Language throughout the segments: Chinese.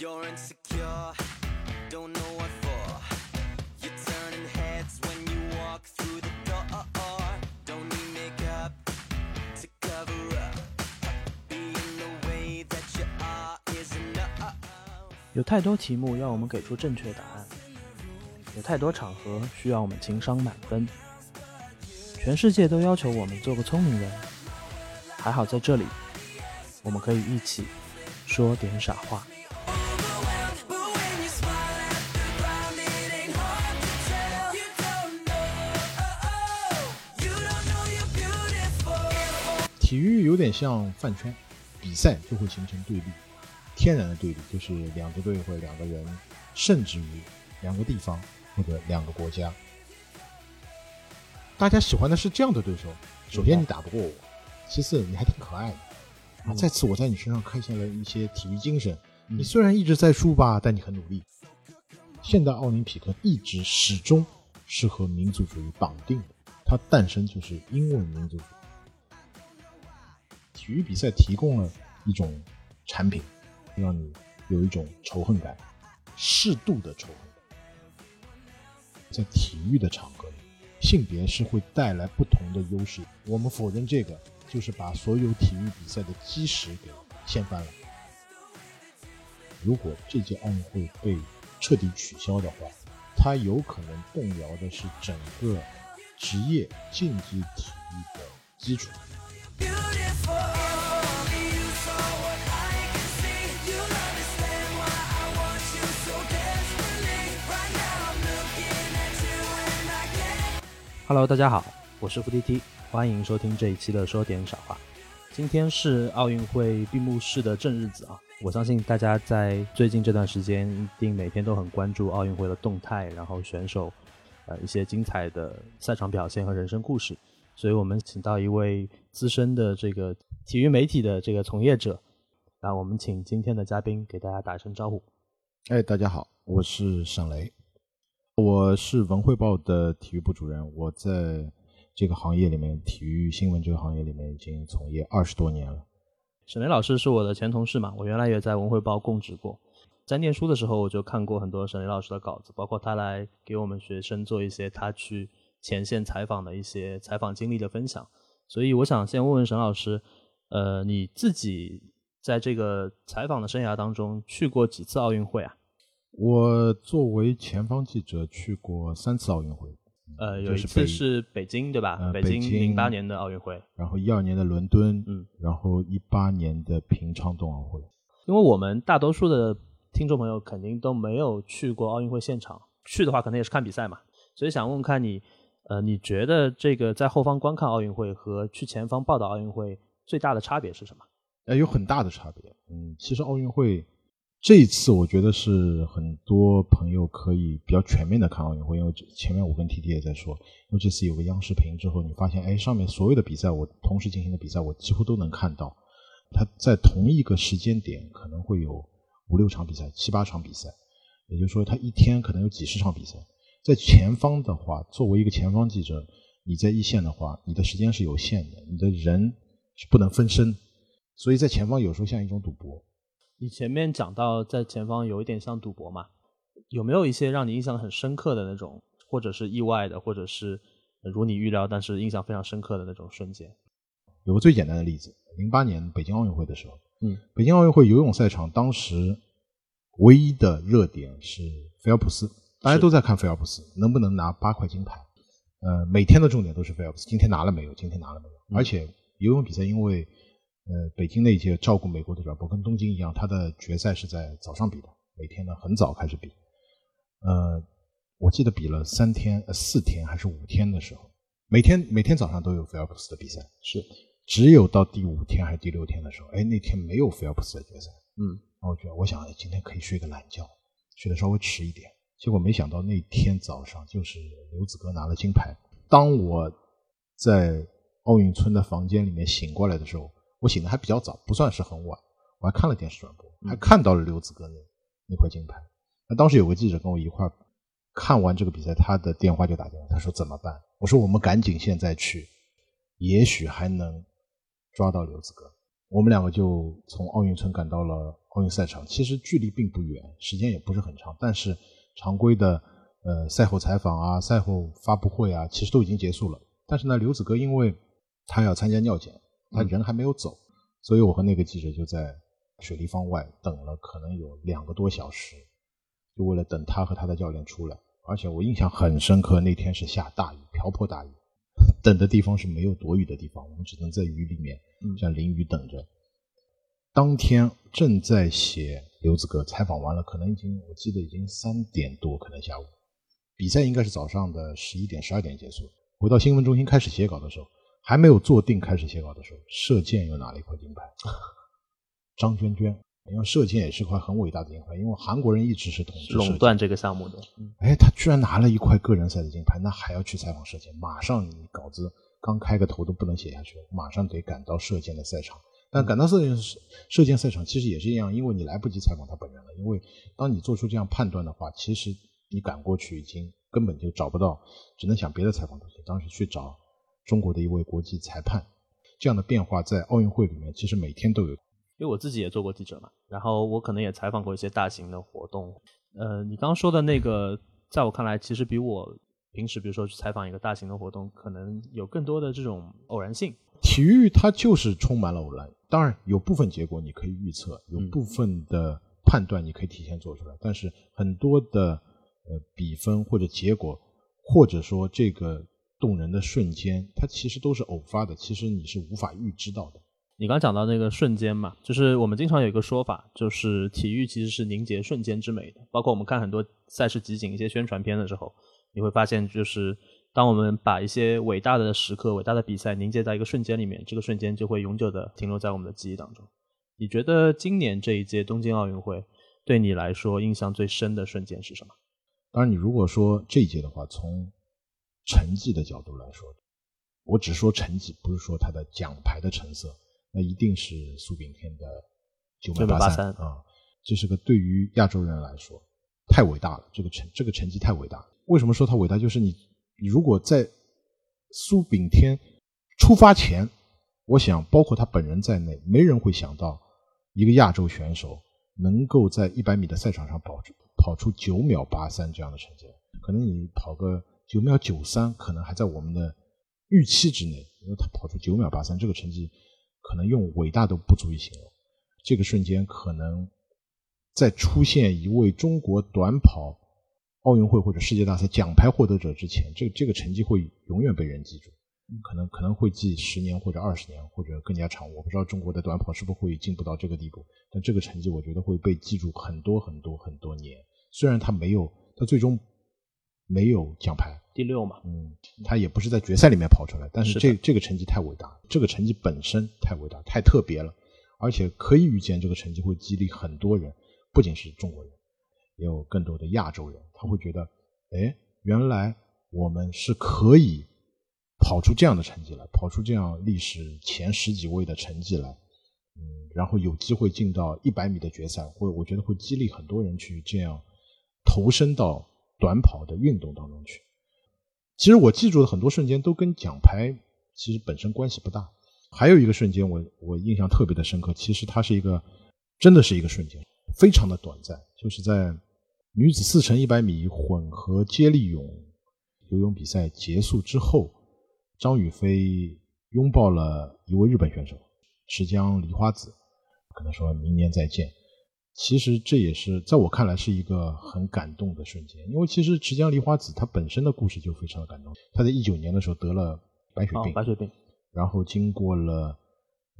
You're insecure, don't know what for. You're turning heads when you walk through the door. Don't need makeup to cover up. Being the way that you are is enough. 有太多题目要我们给出正确答案，有太多场合需要我们情商满分。全世界都要求我们做个聪明人，还好在这里，我们可以一起说点傻话。体育有点像饭圈，比赛就会形成对立，天然的对立就是两支队或者两个人，甚至于两个地方或者两个国家。大家喜欢的是这样的对手：首先你打不过我，其次你还挺可爱的，啊，嗯再次我在你身上看见了一些体育精神。你虽然一直在输吧，但你很努力。现代奥林匹克一直始终是和民族主义绑定的，它诞生就是因为民族主义。体育比赛提供了一种产品，让你有一种仇恨感，适度的仇恨感。在体育的场合里，性别是会带来不同的优势。我们否认这个，就是把所有体育比赛的基石给掀翻了。如果这届奥运会被彻底取消的话，它有可能动摇的是整个职业竞技体育的基础。yeah hello 大家好，我是胡迪迪，欢迎收听这一期的说点傻话。今天是奥运会闭幕式的正日子啊，我相信大家在最近这段时间一定每天都很关注奥运会的动态，然后选手呃一些精彩的赛场表现和人生故事。所以我们请到一位资深的这个体育媒体的这个从业者，那我们请今天的嘉宾给大家打一声招呼。哎，大家好，我是沈雷，我是文汇报的体育部主任，我在这个行业里面，体育新闻这个行业里面已经从业二十多年了。沈雷老师是我的前同事嘛，我原来也在文汇报供职过。在念书的时候，我就看过很多沈雷老师的稿子，包括他来给我们学生做一些他去前线采访的一些采访经历的分享。所以我想先问问沈老师，呃，你自己在这个采访的生涯当中去过几次奥运会啊？我作为前方记者去过三次奥运会，呃，有一次是北京对吧？呃北京北京零八年的奥运会。然后一二年的伦敦，嗯，然后一八年的平昌冬奥会。因为我们大多数的听众朋友肯定都没有去过奥运会现场，去的话可能也是看比赛嘛，所以想问问看你，呃，你觉得这个在后方观看奥运会和去前方报道奥运会最大的差别是什么？呃，有很大的差别。嗯，其实奥运会这一次，我觉得是很多朋友可以比较全面的看奥运会，因为前面我跟 T T 也在说，因为这次有个央视频之后，你发现，哎，上面所有的比赛，我同时进行的比赛，我几乎都能看到。它在同一个时间点可能会有五六场比赛、七八场比赛，也就是说，它一天可能有几十场比赛。在前方的话，作为一个前方记者，你在一线的话，你的时间是有限的，你的人是不能分身，所以在前方有时候像一种赌博。你前面讲到在前方有一点像赌博嘛，有没有一些让你印象很深刻的那种，或者是意外的，或者是呃如你预料但是印象非常深刻的那种瞬间？有个最简单的例子，零八年北京奥运会的时候，嗯，北京奥运会游泳赛场当时唯一的热点是菲尔普斯，大家都在看菲尔普斯能不能拿八块金牌。呃，每天的重点都是菲尔普斯，今天拿了没有？今天拿了没有？嗯而且游泳比赛因为呃北京那一届照顾美国的转播，跟东京一样，它的决赛是在早上比的，每天呢很早开始比。呃，我记得比了三天、呃四天还是五天的时候，每天每天早上都有菲尔普斯的比赛，是，只有到第五天还是第六天的时候，哎，那天没有菲尔普斯的决赛，嗯，然后我觉得我想哎今天可以睡个懒觉，睡得稍微迟一点。结果没想到那天早上就是刘子歌拿了金牌。当我在奥运村的房间里面醒过来的时候，我醒的还比较早，不算是很晚，我还看了电视转播，还看到了刘子歌那那块金牌。那当时有个记者跟我一块儿看完这个比赛，他的电话就打进来，他说怎么办？我说我们赶紧现在去，也许还能抓到刘子歌。我们两个就从奥运村赶到了奥运赛场。其实距离并不远，时间也不是很长，但是常规的呃赛后采访啊、赛后发布会啊，其实都已经结束了。但是呢，刘子歌因为他要参加尿检，他人还没有走，所以我和那个记者就在水立方外等了可能有两个多小时，就为了等他和他的教练出来。而且我印象很深刻，那天是下大雨，瓢泼大雨，等的地方是没有躲雨的地方，我们只能在雨里面这样淋雨等着。当天正在写刘子歌，采访完了，可能已经我记得已经三点多，可能下午，比赛应该是早上的十一点、十二点结束。回到新闻中心开始写稿的时候，还没有坐定开始写稿的时候，射箭又拿了一块金牌。张娟娟，因为射箭也是块很伟大的金牌，因为韩国人一直是统治垄断这个项目的。嗯哎，他居然拿了一块个人赛的金牌，那还要去采访射箭？马上你稿子刚开个头都不能写下去，马上得赶到射箭的赛场。但赶到射箭射箭赛场其实也是一样，因为你来不及采访他本人了。因为当你做出这样判断的话，其实你赶过去已经根本就找不到，只能想别的采访途径。当时去找中国的一位国际裁判，这样的变化在奥运会里面其实每天都有。因为我自己也做过记者嘛，然后我可能也采访过一些大型的活动。呃，你刚刚说的那个，在我看来，其实比我平时比如说去采访一个大型的活动，可能有更多的这种偶然性。体育它就是充满了偶然，当然有部分结果你可以预测，有部分的判断你可以提前做出来，但是很多的呃比分或者结果，或者说这个动人的瞬间，它其实都是偶发的，其实你是无法预知到的。你刚讲到那个瞬间嘛，就是我们经常有一个说法，就是体育其实是凝结瞬间之美的。包括我们看很多赛事集锦、一些宣传片的时候，你会发现，就是当我们把一些伟大的时刻、伟大的比赛凝结在一个瞬间里面，这个瞬间就会永久的停留在我们的记忆当中。你觉得今年这一届东京奥运会对你来说印象最深的瞬间是什么？当然，你如果说这一届的话，从成绩的角度来说，我只说成绩，不是说他的奖牌的成色。那一定是苏炳添的九百八三啊！这是个对于亚洲人来说太伟大了，这个成这个成绩太伟大了。为什么说它伟大？就是你你如果在苏炳添出发前，我想包括他本人在内，没人会想到一个亚洲选手能够在一百米的赛场上跑出跑出九秒八三这样的成绩。可能你跑个九秒九三，可能还在我们的预期之内，因为他跑出九秒八三这个成绩。可能用伟大都不足以形容，这个瞬间可能在出现一位中国短跑奥运会或者世界大赛奖牌获得者之前，这个这个成绩会永远被人记住，可能可能会记十年或者二十年或者更加长。我不知道中国的短跑是不是会进步到这个地步，但这个成绩我觉得会被记住很多很多很多年。虽然他没有，他最终没有奖牌。第六嘛，嗯，他也不是在决赛里面跑出来，但是是这这个成绩太伟大，这个成绩本身太伟大、太特别了，而且可以预见这个成绩会激励很多人，不仅是中国人，也有更多的亚洲人，他会觉得，哎，原来我们是可以跑出这样的成绩来，跑出这样历史前十几位的成绩来，嗯，然后有机会进到一百米的决赛，会我觉得会激励很多人去这样投身到短跑的运动当中去。其实我记住的很多瞬间都跟奖牌其实本身关系不大。还有一个瞬间我我印象特别的深刻，其实它是一个真的是一个瞬间，非常的短暂，就是在女子四乘一百米混合接力泳游泳比赛结束之后，张雨霏拥抱了一位日本选手池江梨花子，跟他说明年再见。其实这也是在我看来是一个很感动的瞬间，因为其实池江梨花子她本身的故事就非常的感动。她在一九年的时候得了白血病，白血病，然后经过了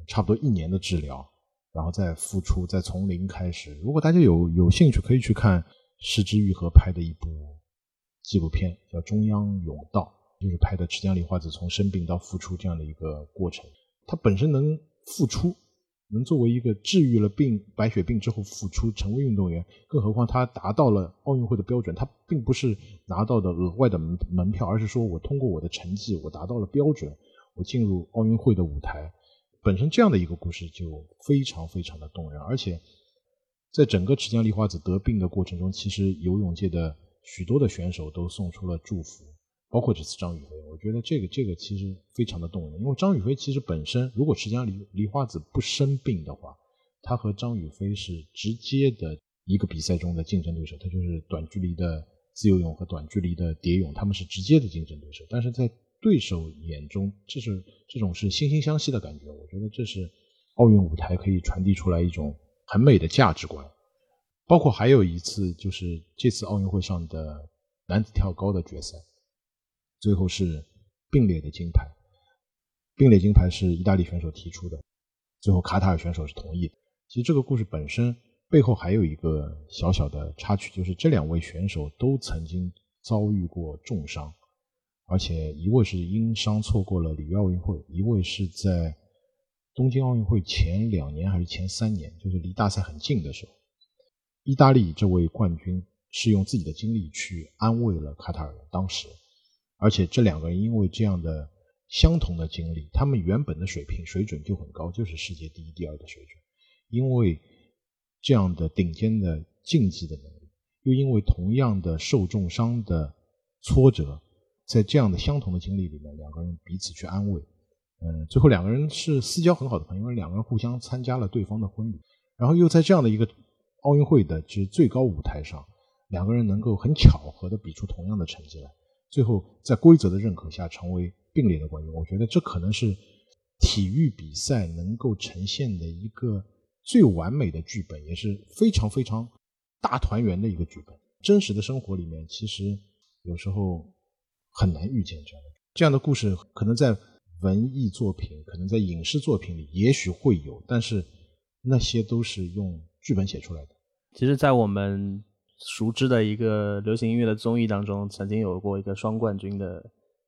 差不多一年的治疗，然后再复出，再从零开始。如果大家有有兴趣，可以去看失之愈和拍的一部纪录片，叫《中央甬道》，就是拍的池江梨花子从生病到复出这样的一个过程。她本身能复出。能作为一个治愈了病白血病之后复出成为运动员，更何况他达到了奥运会的标准，他并不是拿到的额外的门门票，而是说我通过我的成绩，我达到了标准，我进入奥运会的舞台。本身这样的一个故事就非常非常的动人，而且在整个池江梨花子得病的过程中，其实游泳界的许多的选手都送出了祝福，包括这次张雨霏，我觉得这个这个其实非常的动人，因为张雨霏其实本身，如果池江梨梨花子不生病的话，她和张雨霏是直接的一个比赛中的竞争对手，她就是短距离的自由泳和短距离的蝶泳，他们是直接的竞争对手，但是在对手眼中，这是这种是惺惺相惜的感觉，我觉得这是奥运舞台可以传递出来一种很美的价值观。包括还有一次，就是这次奥运会上的男子跳高的决赛，最后是并列的金牌。并列金牌是意大利选手提出的，最后卡塔尔选手是同意的。其实这个故事本身背后还有一个小小的插曲，就是这两位选手都曾经遭遇过重伤，而且一位是因伤错过了里约奥运会，一位是在东京奥运会前两年还是前三年，就是离大赛很近的时候。意大利这位冠军是用自己的经历去安慰了卡塔尔人，当时，而且这两个人因为这样的相同的经历，他们原本的水平水准就很高，就是世界第一、第二的水准。因为这样的顶尖的竞技的能力，又因为同样的受重伤的挫折，在这样的相同的经历里面，两个人彼此去安慰。嗯，最后两个人是私交很好的朋友，因为两个人互相参加了对方的婚礼，然后又在这样的一个。奥运会的其实最高舞台上，两个人能够很巧合的比出同样的成绩来，最后在规则的认可下成为并列的冠军。我觉得这可能是体育比赛能够呈现的一个最完美的剧本，也是非常非常大团圆的一个剧本。真实的生活里面，其实有时候很难遇见这样的这样的故事，可能在文艺作品，可能在影视作品里也许会有，但是那些都是用。剧本写出来的，其实，在我们熟知的一个流行音乐的综艺当中，曾经有过一个双冠军的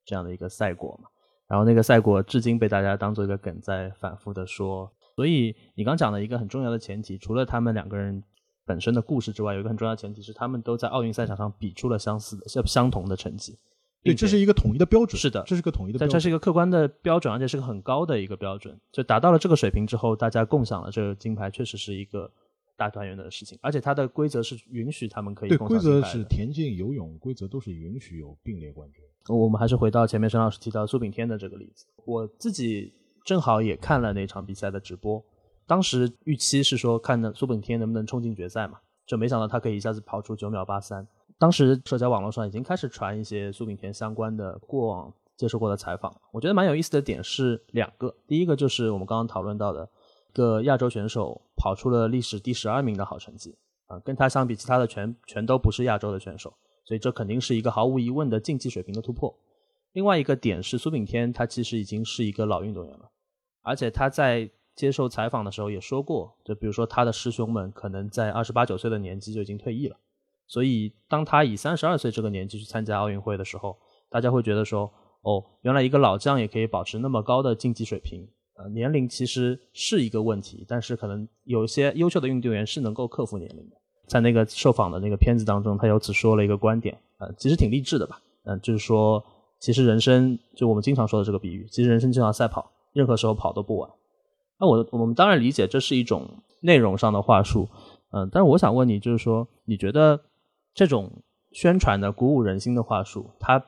这样的一个赛果嘛。然后那个赛果至今被大家当做一个梗在反复的说。所以你刚讲的一个很重要的前提，除了他们两个人本身的故事之外，有一个很重要的前提是他们都在奥运赛场上比出了相似的、相相同的成绩。对，这是一个统一的标准。是的，这是个统一的，但这是一个客观的标准，而且是个很高的一个标准。就达到了这个水平之后，大家共享了这个金牌，确实是一个。大团圆的事情，而且它的规则是允许他们可以对规则是田径、游泳规则都是允许有并列冠军。我们还是回到前面沈老师提到苏炳添的这个例子，我自己正好也看了那场比赛的直播，当时预期是说看的苏炳添能不能冲进决赛嘛，就没想到他可以一下子跑出九秒八三。当时社交网络上已经开始传一些苏炳添相关的过往接受过的采访，我觉得蛮有意思的点是两个，第一个就是我们刚刚讨论到的。一个亚洲选手跑出了历史第十二名的好成绩啊，跟他相比，其他的全全都不是亚洲的选手，所以这肯定是一个毫无疑问的竞技水平的突破。另外一个点是苏炳添，他其实已经是一个老运动员了，而且他在接受采访的时候也说过，就比如说他的师兄们可能在二十八九岁的年纪就已经退役了，所以当他以三十二岁这个年纪去参加奥运会的时候，大家会觉得说，哦，原来一个老将也可以保持那么高的竞技水平。呃年龄其实是一个问题，但是可能有一些优秀的运动员是能够克服年龄的。在那个受访的那个片子当中，他由此说了一个观点，呃，其实挺励志的吧？嗯，就是说，其实人生就我们经常说的这个比喻，其实人生就像赛跑，任何时候跑都不晚。那我我们当然理解这是一种内容上的话术，嗯，但是我想问你，就是说，你觉得这种宣传的鼓舞人心的话术，它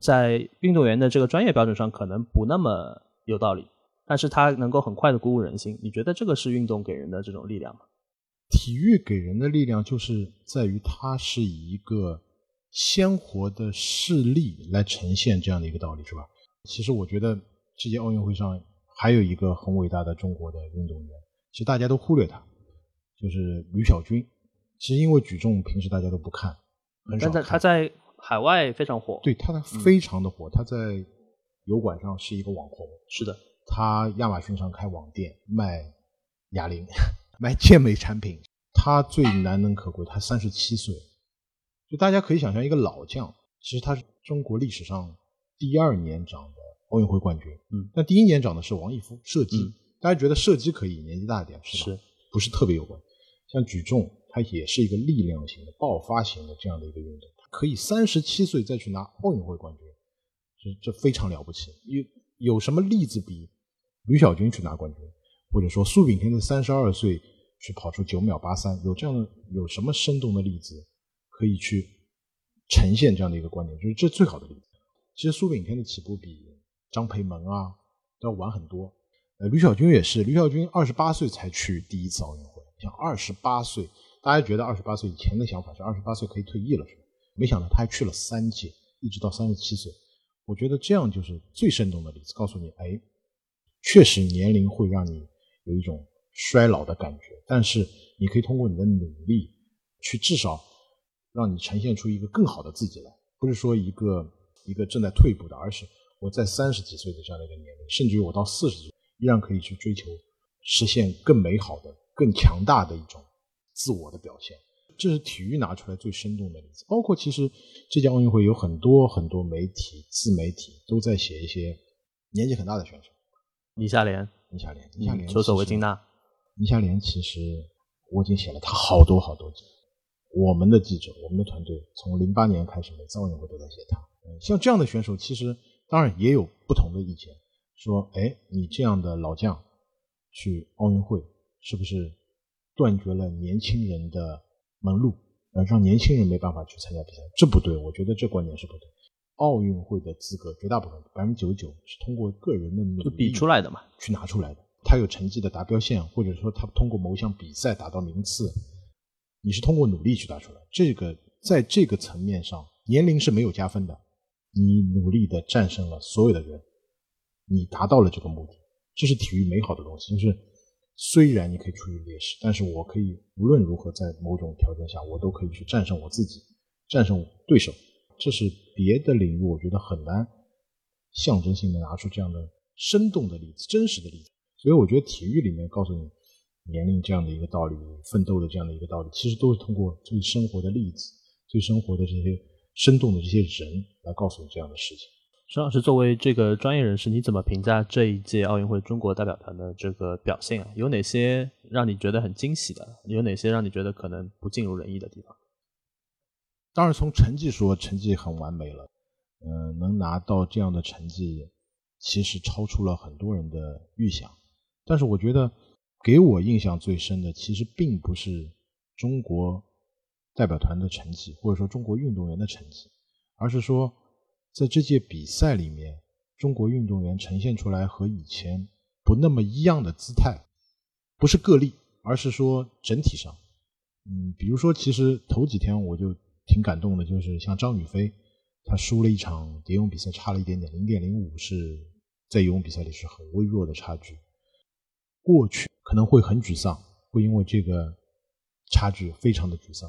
在运动员的这个专业标准上可能不那么有道理？但是它能够很快的鼓舞人心，你觉得这个是运动给人的这种力量吗？体育给人的力量就是在于它是以一个鲜活的事例来呈现这样的一个道理，是吧？其实我觉得这届奥运会上还有一个很伟大的中国的运动员，其实大家都忽略他，就是吕小军。其实因为举重平时大家都不看，很少。但他在海外非常火，对，他非常的火，他在油管上是一个网红，是的。他亚马逊上开网店卖哑铃，卖健美产品。他最难能可贵，他三十七岁，就大家可以想象一个老将，其实他是中国历史上第二年长的奥运会冠军。嗯，那第一年长的是王义夫，射击。大家觉得射击可以年纪大一点是吧？不是特别有关。像举重，它也是一个力量型的、爆发型的这样的一个运动，可以三十七岁再去拿奥运会冠军，这这非常了不起。有有什么例子比？吕小军去拿冠军，或者说苏炳添在三十二岁去跑出九秒八三，有这样的有什么生动的例子可以去呈现这样的一个观点？就是这最好的例子。其实苏炳添的起步比张培萌啊都要晚很多。呃，吕小军也是，吕小军二十八岁才去第一次奥运会，像二十八岁，大家觉得二十八岁以前的想法是二十八岁可以退役了，是吧？没想到他还去了三届，一直到三十七岁。我觉得这样就是最生动的例子，告诉你，哎，确实年龄会让你有一种衰老的感觉，但是你可以通过你的努力，去至少让你呈现出一个更好的自己来，不是说一个一个正在退步的，而是我在三十几岁的这样的一个年龄，甚至于我到四十岁，依然可以去追求实现更美好的、更强大的一种自我的表现。这是体育拿出来最生动的例子。包括其实这届奥运会有很多很多媒体、自媒体都在写一些年纪很大的选手，李夏莲、倪夏莲、倪夏莲、球手维金娜。倪夏莲其实我已经写了他好多好多集。我们的记者、我们的团队从零八年开始，每次奥运会都在写他。嗯，像这样的选手，其实当然也有不同的意见，说，哎，你这样的老将去奥运会，是不是断绝了年轻人的门路，呃，让年轻人没办法去参加比赛？这不对，我觉得这观点是不对。奥运会的资格，绝大部分百分之九十九是通过个人的努力就比出来的嘛，去拿出来的。他有成绩的达标线，或者说他通过某项比赛达到名次，你是通过努力去达出来。这个在这个层面上，年龄是没有加分的。你努力的战胜了所有的人，你达到了这个目的，这是体育美好的东西。就是虽然你可以处于劣势，但是我可以无论如何在某种条件下，我都可以去战胜我自己，战胜对手。这是别的领域我觉得很难象征性的拿出这样的生动的例子、真实的例子。所以我觉得体育里面告诉你年龄这样的一个道理、奋斗的这样的一个道理，其实都是通过最生活的例子、最生活的这些生动的这些人来告诉你这样的事情。孙老师作为这个专业人士，你怎么评价这一届奥运会中国代表团的这个表现啊？有哪些让你觉得很惊喜的？有哪些让你觉得可能不尽如人意的地方？当然，从成绩说，成绩很完美了。嗯、能拿到这样的成绩，其实超出了很多人的预想。但是，我觉得给我印象最深的，其实并不是中国代表团的成绩，或者说中国运动员的成绩，而是说在这届比赛里面，中国运动员呈现出来和以前不那么一样的姿态，不是个例，而是说整体上。嗯，比如说，其实头几天我就挺感动的，就是像张雨霏，她输了一场蝶泳比赛，差了一点点，零点零五是在游泳比赛里是很微弱的差距。过去可能会很沮丧，会因为这个差距非常的沮丧。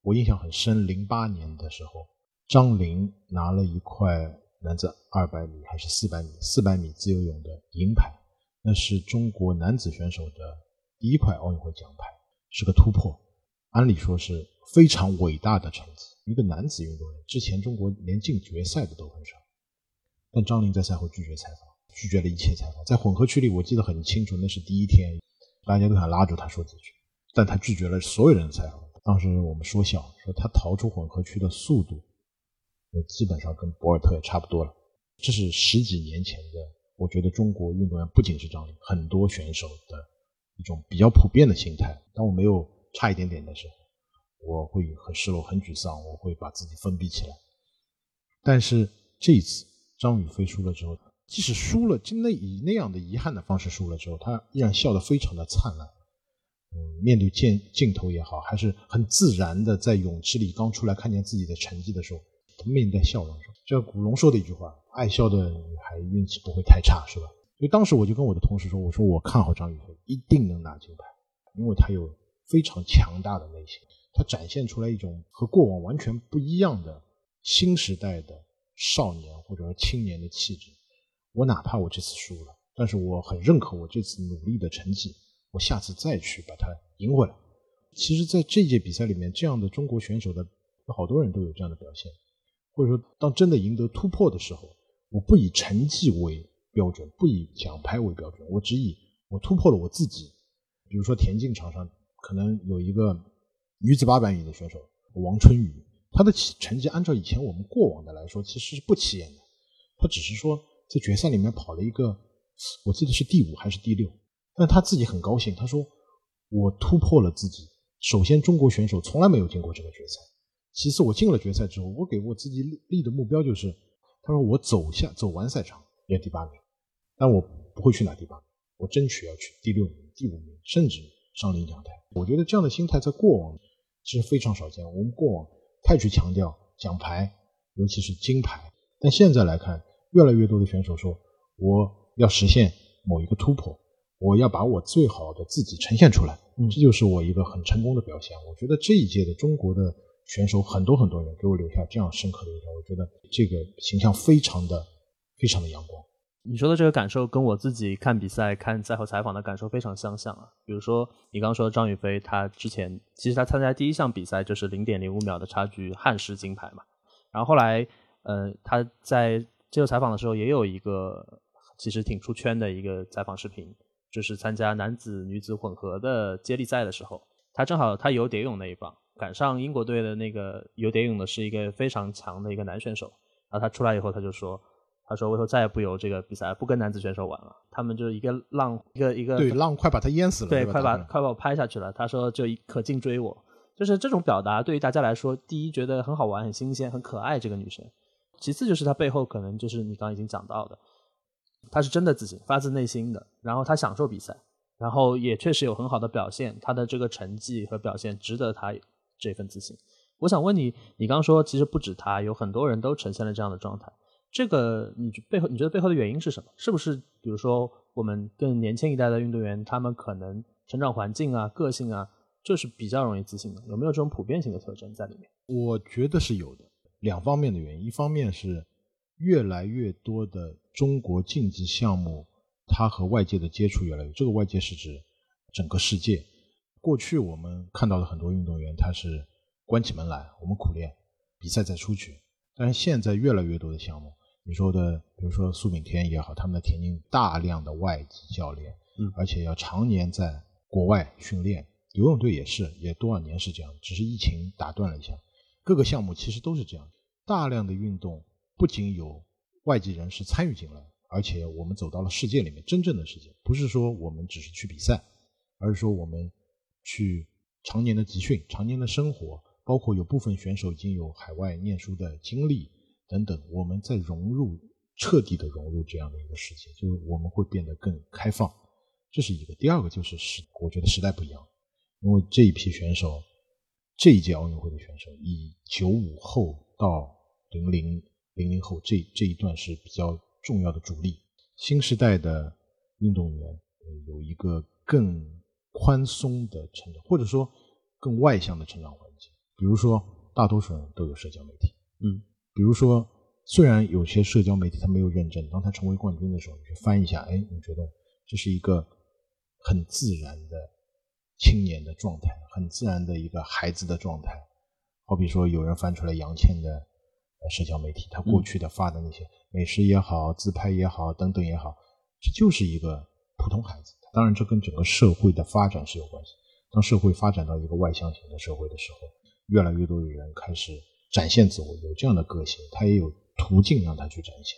我印象很深，零八年的时候，张琳拿了一块男子二百米还是四百米，四百米自由泳的银牌，那是中国男子选手的第一块奥运会奖牌，是个突破。按理说是非常伟大的成绩。一个男子运动员，之前中国连进决赛的都很少。但张琳在赛后拒绝采访，拒绝了一切采访。在混合区里，我记得很清楚，那是第一天，大家都想拉住他说几句，但他拒绝了所有人的采访。当时我们说笑，说他逃出混合区的速度，基本上跟博尔特也差不多了。这是十几年前的，我觉得中国运动员不仅是张琳，很多选手的一种比较普遍的心态。当我没有差一点点的时候，我会很失落、很沮丧，我会把自己封闭起来。但是这一次张雨霏输了之后，即使输了，就那以那样的遗憾的方式输了之后，她依然笑得非常的灿烂。嗯，面对镜镜头也好，还是很自然的在泳池里刚出来看见自己的成绩的时候，她面带笑容说：“这古龙说的一句话，爱笑的女孩运气不会太差，是吧？”所以当时我就跟我的同事说：“我说我看好张雨霏，一定能拿金牌，因为她有非常强大的内心。”他展现出来一种和过往完全不一样的新时代的少年或者说青年的气质。我哪怕我这次输了，但是我很认可我这次努力的成绩，我下次再去把它赢回来。其实，在这届比赛里面，这样的中国选手的有好多人都有这样的表现，或者说，当真的赢得突破的时候，我不以成绩为标准，不以奖牌为标准，我只以我突破了我自己。比如说田径场上可能有一个。女子八百米的选手王春雨，她的成绩按照以前我们过往的来说，其实是不起眼的。她只是说在决赛里面跑了一个，我记得是第五还是第六，但她自己很高兴。她说：“我突破了自己。首先，中国选手从来没有进过这个决赛。其次，我进了决赛之后，我给我自己立的目标就是他说我走下走完赛场也第八名，但我不会去拿第八名，我争取要去第六名、第五名，甚至上领奖台。我觉得这样的心态在过往其实非常少见。我们过往太去强调奖牌，尤其是金牌，但现在来看，越来越多的选手说我要实现某一个突破，我要把我最好的自己呈现出来，嗯这就是我一个很成功的表现。我觉得这一届的中国的选手很多很多人给我留下这样深刻的印象，我觉得这个形象非常的非常的阳光。你说的这个感受跟我自己看比赛、看赛后采访的感受非常相像啊。比如说，你刚说张雨霏，她之前其实她参加第一项比赛就是零点零五秒的差距憾失金牌嘛。然后后来，呃，她在接受采访的时候也有一个其实挺出圈的一个采访视频，就是参加男子、女子混合的接力赛的时候，她正好她游蝶泳那一棒，赶上英国队的那个游蝶泳的是一个非常强的一个男选手。然后他出来以后，他就说。他说：“我以后再也不游这个比赛，不跟男子选手玩了。他们就一个浪，一个一个对，浪快把他淹死了，对，快把快把我拍下去了。”他说：“就可劲追我。”就是这种表达对于大家来说，第一觉得很好玩、很新鲜、很可爱这个女生，其次就是她背后可能就是你刚刚已经讲到的，她是真的自信，发自内心的，然后她享受比赛，然后也确实有很好的表现，她的这个成绩和表现值得她这份自信。我想问你，你刚说其实不止他，有很多人都呈现了这样的状态。这个你背后你觉得背后的原因是什么？是不是比如说我们更年轻一代的运动员，他们可能成长环境啊、个性啊，就是比较容易自信的？有没有这种普遍性的特征在里面？我觉得是有的，两方面的原因，一方面是越来越多的中国竞技项目，它和外界的接触越来越，这个外界是指整个世界。过去我们看到的很多运动员，他是关起门来，我们苦练，比赛再出去。但是现在越来越多的项目，你说的，比如说苏炳添也好，他们的田径大量的外籍教练，嗯而且要常年在国外训练。游泳队也是，也多少年是这样，只是疫情打断了一下。各个项目其实都是这样，大量的运动不仅有外籍人士参与进来，而且我们走到了世界里面，真正的世界，不是说我们只是去比赛，而是说我们去常年的集训、常年的生活，包括有部分选手已经有海外念书的经历等等，我们在融入彻底的融入这样的一个世界，就是我们会变得更开放，这是一个。第二个就是时，我觉得时代不一样，因为这一批选手，这一届奥运会的选手，以九五后到零零零零后这这一段是比较重要的主力。新时代的运动员有一个更宽松的成长，或者说更外向的成长环境。比如说，大多数人都有社交媒体，嗯，比如说，虽然有些社交媒体他没有认证，当他成为冠军的时候，你去翻一下，哎，你觉得这是一个很自然的青年的状态，很自然的一个孩子的状态。好比说，有人翻出来杨倩的呃社交媒体，他过去的发的那些美食也好、自拍也好等等也好，这就是一个普通孩子。当然，这跟整个社会的发展是有关系。当社会发展到一个外向型的社会的时候，越来越多的人开始展现自我，有这样的个性，他也有途径让他去展现。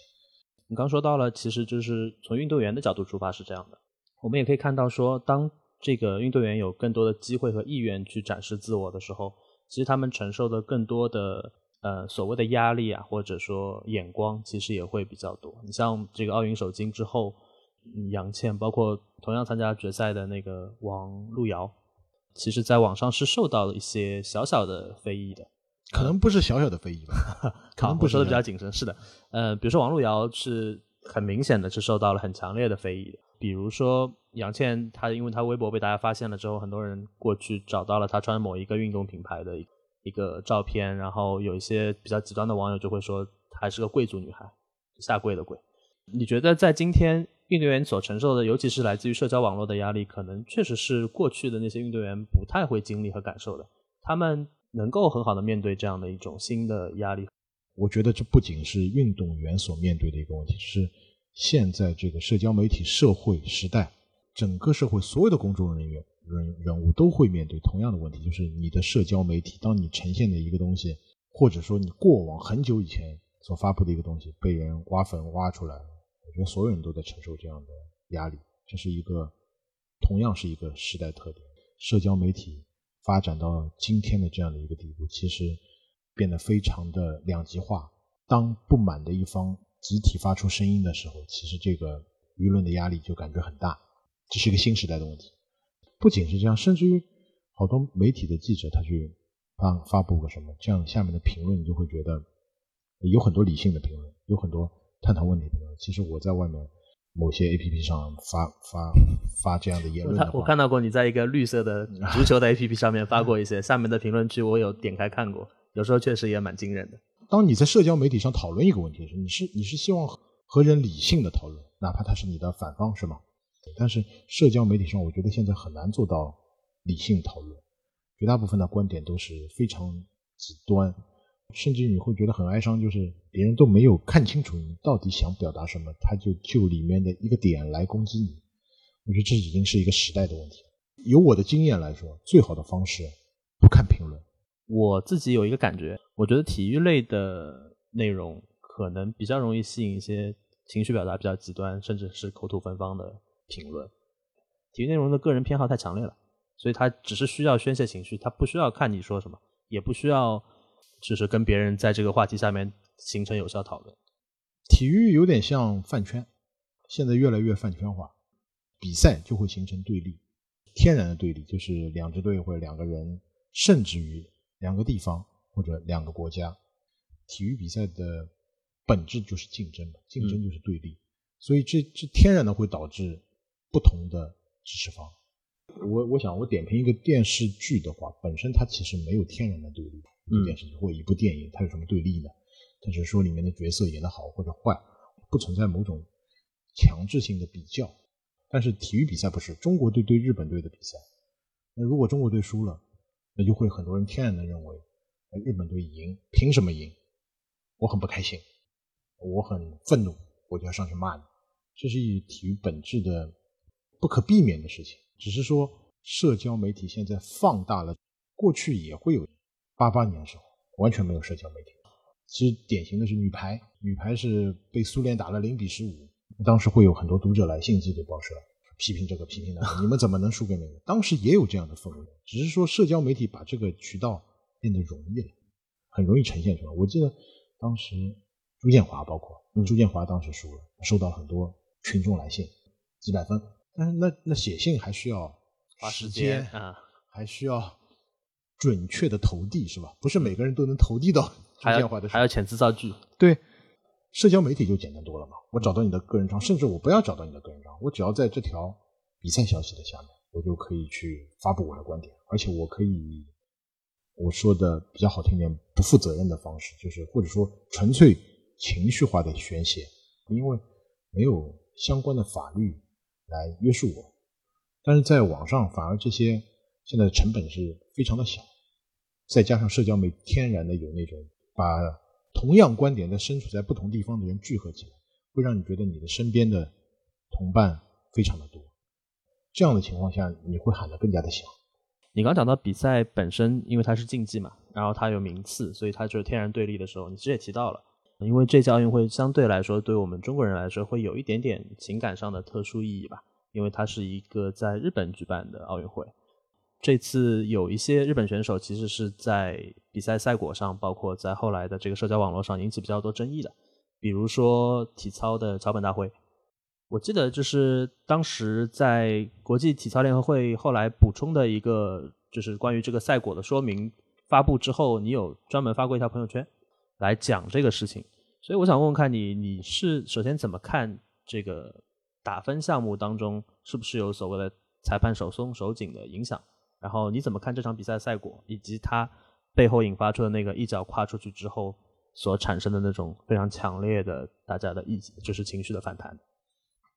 你刚说到了，其实就是从运动员的角度出发是这样的。我们也可以看到说，当这个运动员有更多的机会和意愿去展示自我的时候，其实他们承受的更多的呃所谓的压力啊，或者说眼光，其实也会比较多。你像这个奥运首金之后，杨倩，包括同样参加决赛的那个王璐瑶，其实在网上是受到了一些小小的非议的。可能不是小小的非议吧，可能不说的比较谨慎。是的，呃，比如说王璐瑶是很明显的是受到了很强烈的非议的。比如说杨倩，她因为她微博被大家发现了之后，很多人过去找到了她穿某一个运动品牌的一一个照片，然后有一些比较极端的网友就会说她还是个贵族女孩，下跪的跪。你觉得在今天运动员所承受的，尤其是来自于社交网络的压力，可能确实是过去的那些运动员不太会经历和感受的。他们能够很好的面对这样的一种新的压力。我觉得这不仅是运动员所面对的一个问题，是现在这个社交媒体社会时代，整个社会所有的公众人员人人物都会面对同样的问题，就是你的社交媒体，当你呈现的一个东西，或者说你过往很久以前所发布的一个东西被人挖坟挖出来了，因为所有人都在承受这样的压力，这是一个同样是一个时代特点。社交媒体发展到今天的这样的一个地步，其实变得非常的两极化，当不满的一方集体发出声音的时候，其实这个舆论的压力就感觉很大。这是一个新时代的问题。不仅是这样，甚至于好多媒体的记者他去发发布个什么，这样下面的评论你就会觉得有很多理性的评论，有很多探讨问题。其实我在外面某些 A P P 上发发发这样的言论我看到过你在一个绿色的 足球的 A P P 上面发过一些，下面的评论区我有点开看过，有时候确实也蛮惊人的。当你在社交媒体上讨论一个问题的时候，你是你是希望和人理性的讨论，哪怕他是你的反方，是吗？但是社交媒体上，我觉得现在很难做到理性讨论，绝大部分的观点都是非常极端，甚至你会觉得很哀伤，就是别人都没有看清楚你到底想表达什么，他就就里面的一个点来攻击你。我觉得这已经是一个时代的问题。由我的经验来说，最好的方式不看评论。我自己有一个感觉，我觉得体育类的内容可能比较容易吸引一些情绪表达比较极端，甚至是口吐芬芳的。评论体育内容的个人偏好太强烈了，所以他只是需要宣泄情绪，他不需要看你说什么，也不需要就是跟别人在这个话题下面形成有效讨论。体育有点像饭圈，现在越来越饭圈化，比赛就会形成对立，天然的对立就是两支队或者两个人，甚至于两个地方或者两个国家。体育比赛的本质就是竞争嘛，竞争就是对立，所以这这天然的会导致。不同的支持方，我我想我点评一个电视剧的话，本身它其实没有天然的对立。一部电视剧或一部电影，它有什么对立呢？它只是说里面的角色演得好或者坏，不存在某种强制性的比较。但是体育比赛不是中国队对日本队的比赛，那如果中国队输了，那就会很多人天然的认为，日本队赢，凭什么赢？我很不开心，我很愤怒，我就要上去骂你。这是一体育本质的。不可避免的事情，只是说社交媒体现在放大了，过去也会有。八八年的时候完全没有社交媒体，其实典型的是女排，女排是被苏联打了零比十五，当时会有很多读者来信寄给报社，批评这个批评那个，你们怎么能输给那个？当时也有这样的氛围，只是说社交媒体把这个渠道变得容易了，很容易呈现出来。我记得当时朱建华，包括朱建华当时输了，收到很多群众来信，几百分。但是那那写信还需要花时间啊，还需要准确的投递是吧？不是每个人都能投递到电话的，还要遣词造句。对，社交媒体就简单多了嘛。我找到你的个人账，甚至我不要找到你的个人账，我只要在这条比赛消息的下面，我就可以去发布我的观点，而且我可以我说的比较好听点，不负责任的方式，就是或者说纯粹情绪化的宣泄，因为没有相关的法律。来约束我，但是在网上反而这些现在的成本是非常的小，再加上社交媒体天然的有那种把同样观点的身处在不同地方的人聚合起来，会让你觉得你的身边的同伴非常的多。这样的情况下，你会喊得更加的响。你刚讲到比赛本身，因为它是竞技嘛，然后它有名次，所以它就是天然对立的时候，你其实也提到了。因为这届奥运会相对来说，对我们中国人来说会有一点点情感上的特殊意义吧。因为它是一个在日本举办的奥运会，这次有一些日本选手其实是在比赛赛果上，包括在后来的这个社交网络上引起比较多争议的。比如说体操的桥本大辉，我记得就是当时在国际体操联合会后来补充的一个，就是关于这个赛果的说明发布之后，你有专门发过一条朋友圈。来讲这个事情，所以我想问问看你，你是首先怎么看这个打分项目当中是不是有所谓的裁判手松手紧的影响？然后你怎么看这场比赛赛果，以及他背后引发出的那个一脚跨出去之后所产生的那种非常强烈的大家的意就是情绪的反弹？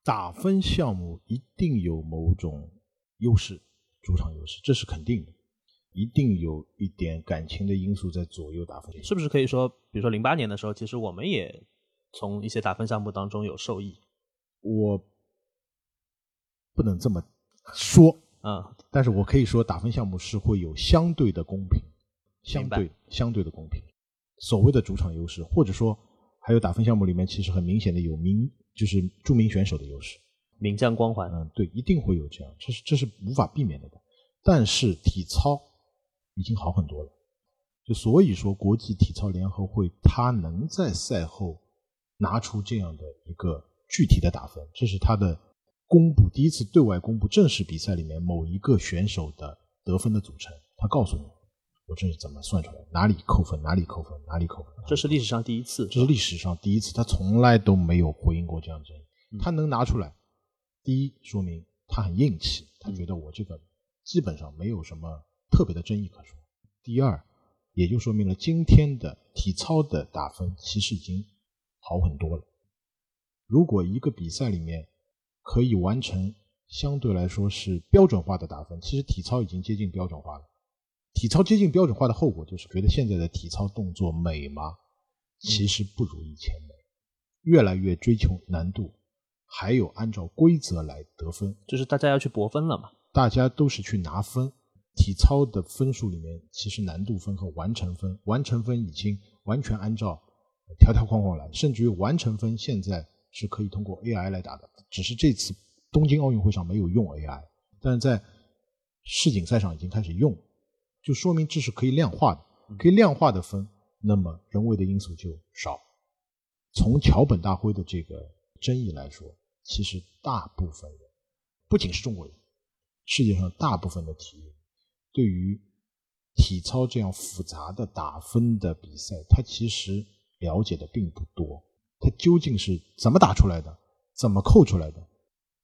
打分项目一定有某种优势，主场优势，这是肯定的。一定有一点感情的因素在左右打分，是不是可以说，比如说零八年的时候，其实我们也从一些打分项目当中有受益。我不能这么说啊，但是我可以说打分项目是会有相对的公平，相对相对的公平。所谓的主场优势，或者说还有打分项目里面其实很明显的有名，就是著名选手的优势，名将光环。嗯，对，一定会有这样，这是这是无法避免的。但是体操。已经好很多了，就所以说，国际体操联合会它能在赛后拿出这样的一个具体的打分，这是它的公布第一次对外公布正式比赛里面某一个选手的得分的组成，他告诉你，我这是怎么算出来，哪里扣分，哪里扣分，哪里扣分，这是历史上第一次，这是历史上第一次，他从来都没有回应过这样的争议，他能拿出来，第一说明他很硬气，他觉得我这个基本上没有什么特别的争议可说，第二。也就说明了今天的体操的打分其实已经好很多了。如果一个比赛里面可以完成相对来说是标准化的打分，其实体操已经接近标准化了。体操接近标准化的后果就是觉得现在的体操动作美吗？其实不如以前美，越来越追求难度，还有按照规则来得分，就是大家要去博分了嘛。大家都是去拿分。体操的分数里面，其实难度分和完成分，完成分已经完全按照条条框框来，甚至于完成分现在是可以通过 AI 来打的，只是这次东京奥运会上没有用 AI，但是在世锦赛上已经开始用，就说明这是可以量化的，可以量化的分，那么人为的因素就少。从桥本大辉的这个争议来说，其实大部分人，不仅是中国人，世界上大部分的体育。对于体操这样复杂的打分的比赛，他其实了解的并不多。他究竟是怎么打出来的？怎么扣出来的？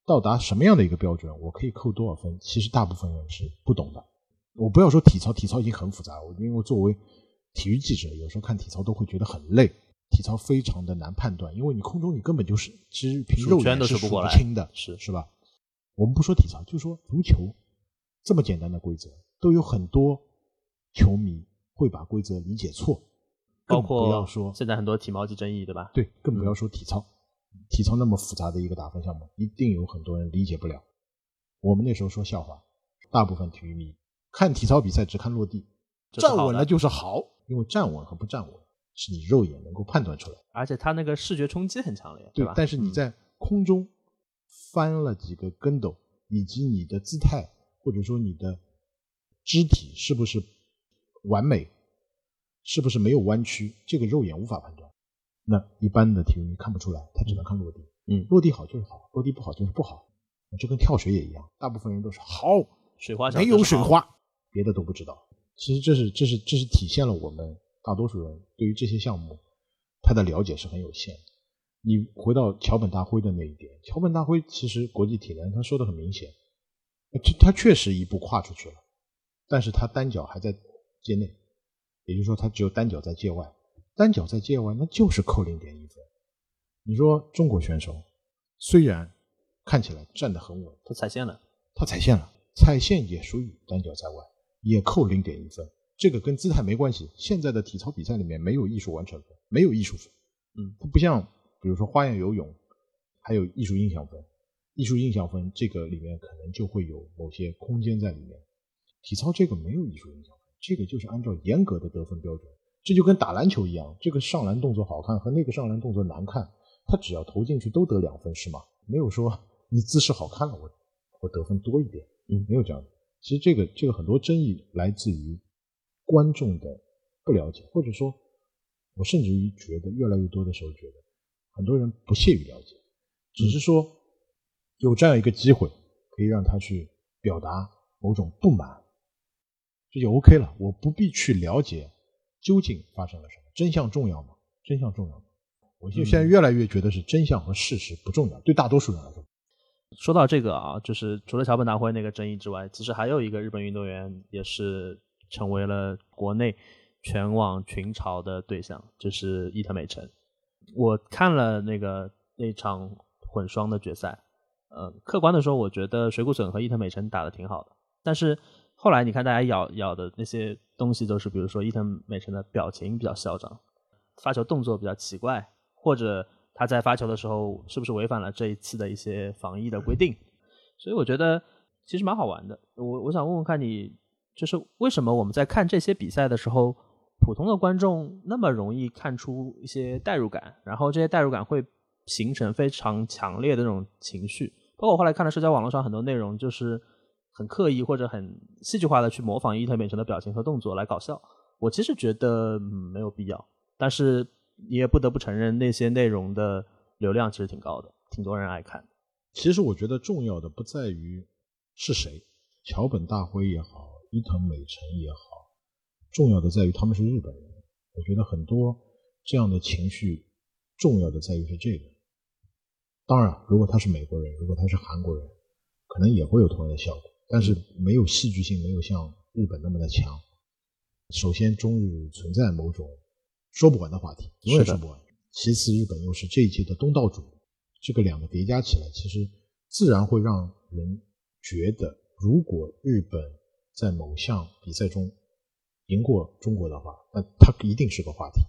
到达什么样的一个标准？我可以扣多少分？其实大部分人是不懂的。我不要说体操，体操已经很复杂。我因为作为体育记者，有时候看体操都会觉得很累。体操非常的难判断，因为你空中你根本就是其实凭肉眼是数不清的，是是吧？我们不说体操，就说足球这么简单的规则。都有很多球迷会把规则理解错，包括不要说现在很多体毛级争议，对吧？对，更不要说体操，体操那么复杂的一个打分项目，一定有很多人理解不了。我们那时候说笑话，大部分体育迷看体操比赛只看落地，站稳了就是好，因为站稳和不站稳是你肉眼能够判断出来，而且它那个视觉冲击很强烈，对吧？但是你在空中翻了几个跟斗，以及你的姿态或者说你的。肢体是不是完美？是不是没有弯曲？这个肉眼无法判断。那一般的体育迷看不出来，他只能看落地。嗯，落地好就是好，落地不好就是不好。就跟跳水也一样，大部分人都是好水花，没有水花，别的都不知道。其实这是这是这是体现了我们大多数人对于这些项目他的了解是很有限的。你回到桥本大辉的那一点，桥本大辉其实国际体联他说的很明显，他确实一步跨出去了。但是他单脚还在界内，也就是说他只有单脚在界外，单脚在界外那就是扣零点一分。你说中国选手虽然看起来站得很稳，他踩线了，他踩线了，踩线也属于单脚在外，也扣零点一分。这个跟姿态没关系。现在的体操比赛里面没有艺术完成分，没有艺术分。嗯，它不像比如说花样游泳，还有艺术印象分。艺术印象分这个里面可能就会有某些空间在里面。体操这个没有艺术影响，这个就是按照严格的得分标准，这就跟打篮球一样，这个上篮动作好看和那个上篮动作难看，他只要投进去都得两分是吗？没有说 你姿势好看了我我得分多一点，嗯，没有这样的。其实这个这个很多争议来自于观众的不了解，或者说，我甚至于觉得越来越多的时候觉得很多人不屑于了解，只是说有这样一个机会可以让他去表达某种不满。这就 OK 了，我不必去了解究竟发生了什么，真相重要吗？真相重要吗？我就现在越来越觉得是真相和事实不重要，对大多数人来说。说到这个啊，就是除了桥本大辉那个争议之外，其实还有一个日本运动员也是成为了国内全网群嘲的对象，就是伊藤美诚。我看了那个那场混双的决赛，呃，客观的说，我觉得水谷隼和伊藤美诚打的挺好的，但是。后来你看，大家咬咬的那些东西都是，比如说伊藤美诚的表情比较嚣张，发球动作比较奇怪，或者他在发球的时候是不是违反了这一次的一些防疫的规定？所以我觉得其实蛮好玩的。我我想问问看你，就是为什么我们在看这些比赛的时候，普通的观众那么容易看出一些代入感，然后这些代入感会形成非常强烈的那种情绪。包括我后来看了社交网络上很多内容，就是。很刻意或者很戏剧化的去模仿伊藤美诚的表情和动作来搞笑，我其实觉得、嗯、没有必要，但是你也不得不承认那些内容的流量其实挺高的，挺多人爱看。其实我觉得重要的不在于是谁，桥本大辉也好，伊藤美诚也好，重要的在于他们是日本人。我觉得很多这样的情绪，重要的在于是这个。当然，如果他是美国人，如果他是韩国人，可能也会有同样的效果，但是没有戏剧性，没有像日本那么的强。首先，中日存在某种说不完的话题，永远说不完。其次，日本又是这一届的东道主，这个两个叠加起来，其实自然会让人觉得，如果日本在某项比赛中赢过中国的话，那它一定是个话题。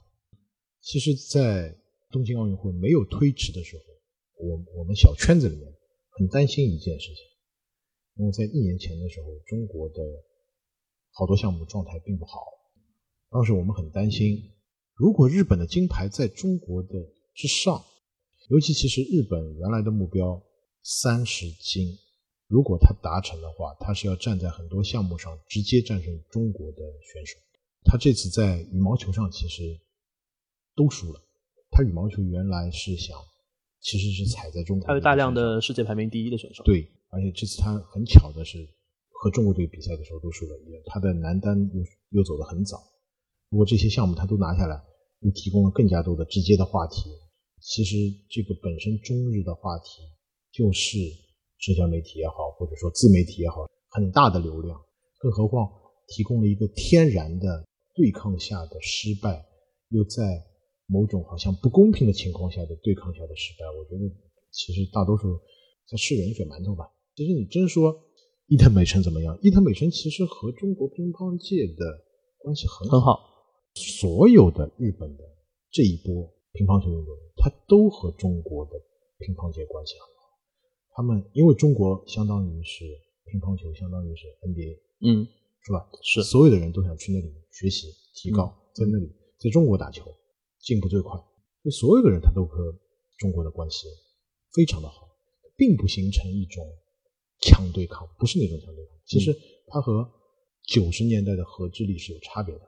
其实，在东京奥运会没有推迟的时候，我我们小圈子里面很担心一件事情，因为在一年前的时候，中国的好多项目状态并不好，当时我们很担心，如果日本的金牌在中国的之上，尤其其实日本原来的目标三十金，如果他达成的话，他是要站在很多项目上直接战胜中国的选手。他这次在羽毛球上其实都输了，他羽毛球原来是想其实是踩在中国，还有大量的世界排名第一的选手。，对，而且这次他很巧的是和中国队比赛的时候都输了，也他的男单又又走得很早。如果这些项目他都拿下来，又提供了更加多的直接的话题。其实这个本身中日的话题就是社交媒体也好，或者说自媒体也好，很大的流量，更何况提供了一个天然的对抗下的失败，又在某种好像不公平的情况下的对抗下的失败，我觉得其实大多数在吃人血馒头吧。其实你真说伊藤美诚怎么样？伊藤美诚其实和中国乒乓界的关系很很好。所有的日本的这一波乒乓球运动员，他都和中国的乒乓界关系很好。他们因为中国相当于是乒乓球，相当于是 NBA，嗯，是吧？是所有的人都想去那里学习、提高，在那里在中国打球进步最快，所以所有的人他都和中国的关系非常的好，并不形成一种强对抗，不是那种强对抗。其实它和九十年代的和智力是有差别的。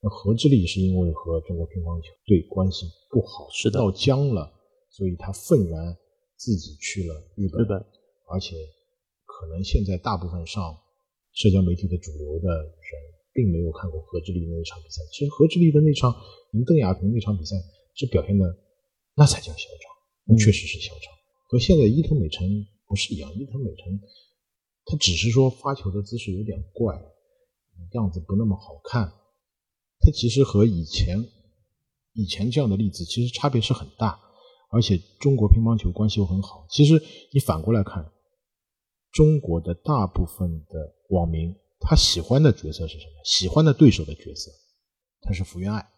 那和智力是因为和中国乒乓球队关系不好，是的闹僵了，所以他愤然自己去了日本。日本而且可能现在大部分上社交媒体的主流的人并没有看过何智利那一场比赛。其实何智丽的那场赢邓亚萍那场比赛，是表现的那才叫嚣张，那确实是嚣张。和现在伊藤美诚不是一样，伊藤美诚他只是说发球的姿势有点怪，样子不那么好看。他其实和以前以前这样的例子其实差别是很大，而且中国乒乓球关系又很好。其实你反过来看，中国的大部分的网民他喜欢的角色是什么？喜欢的对手的角色，他是福原爱，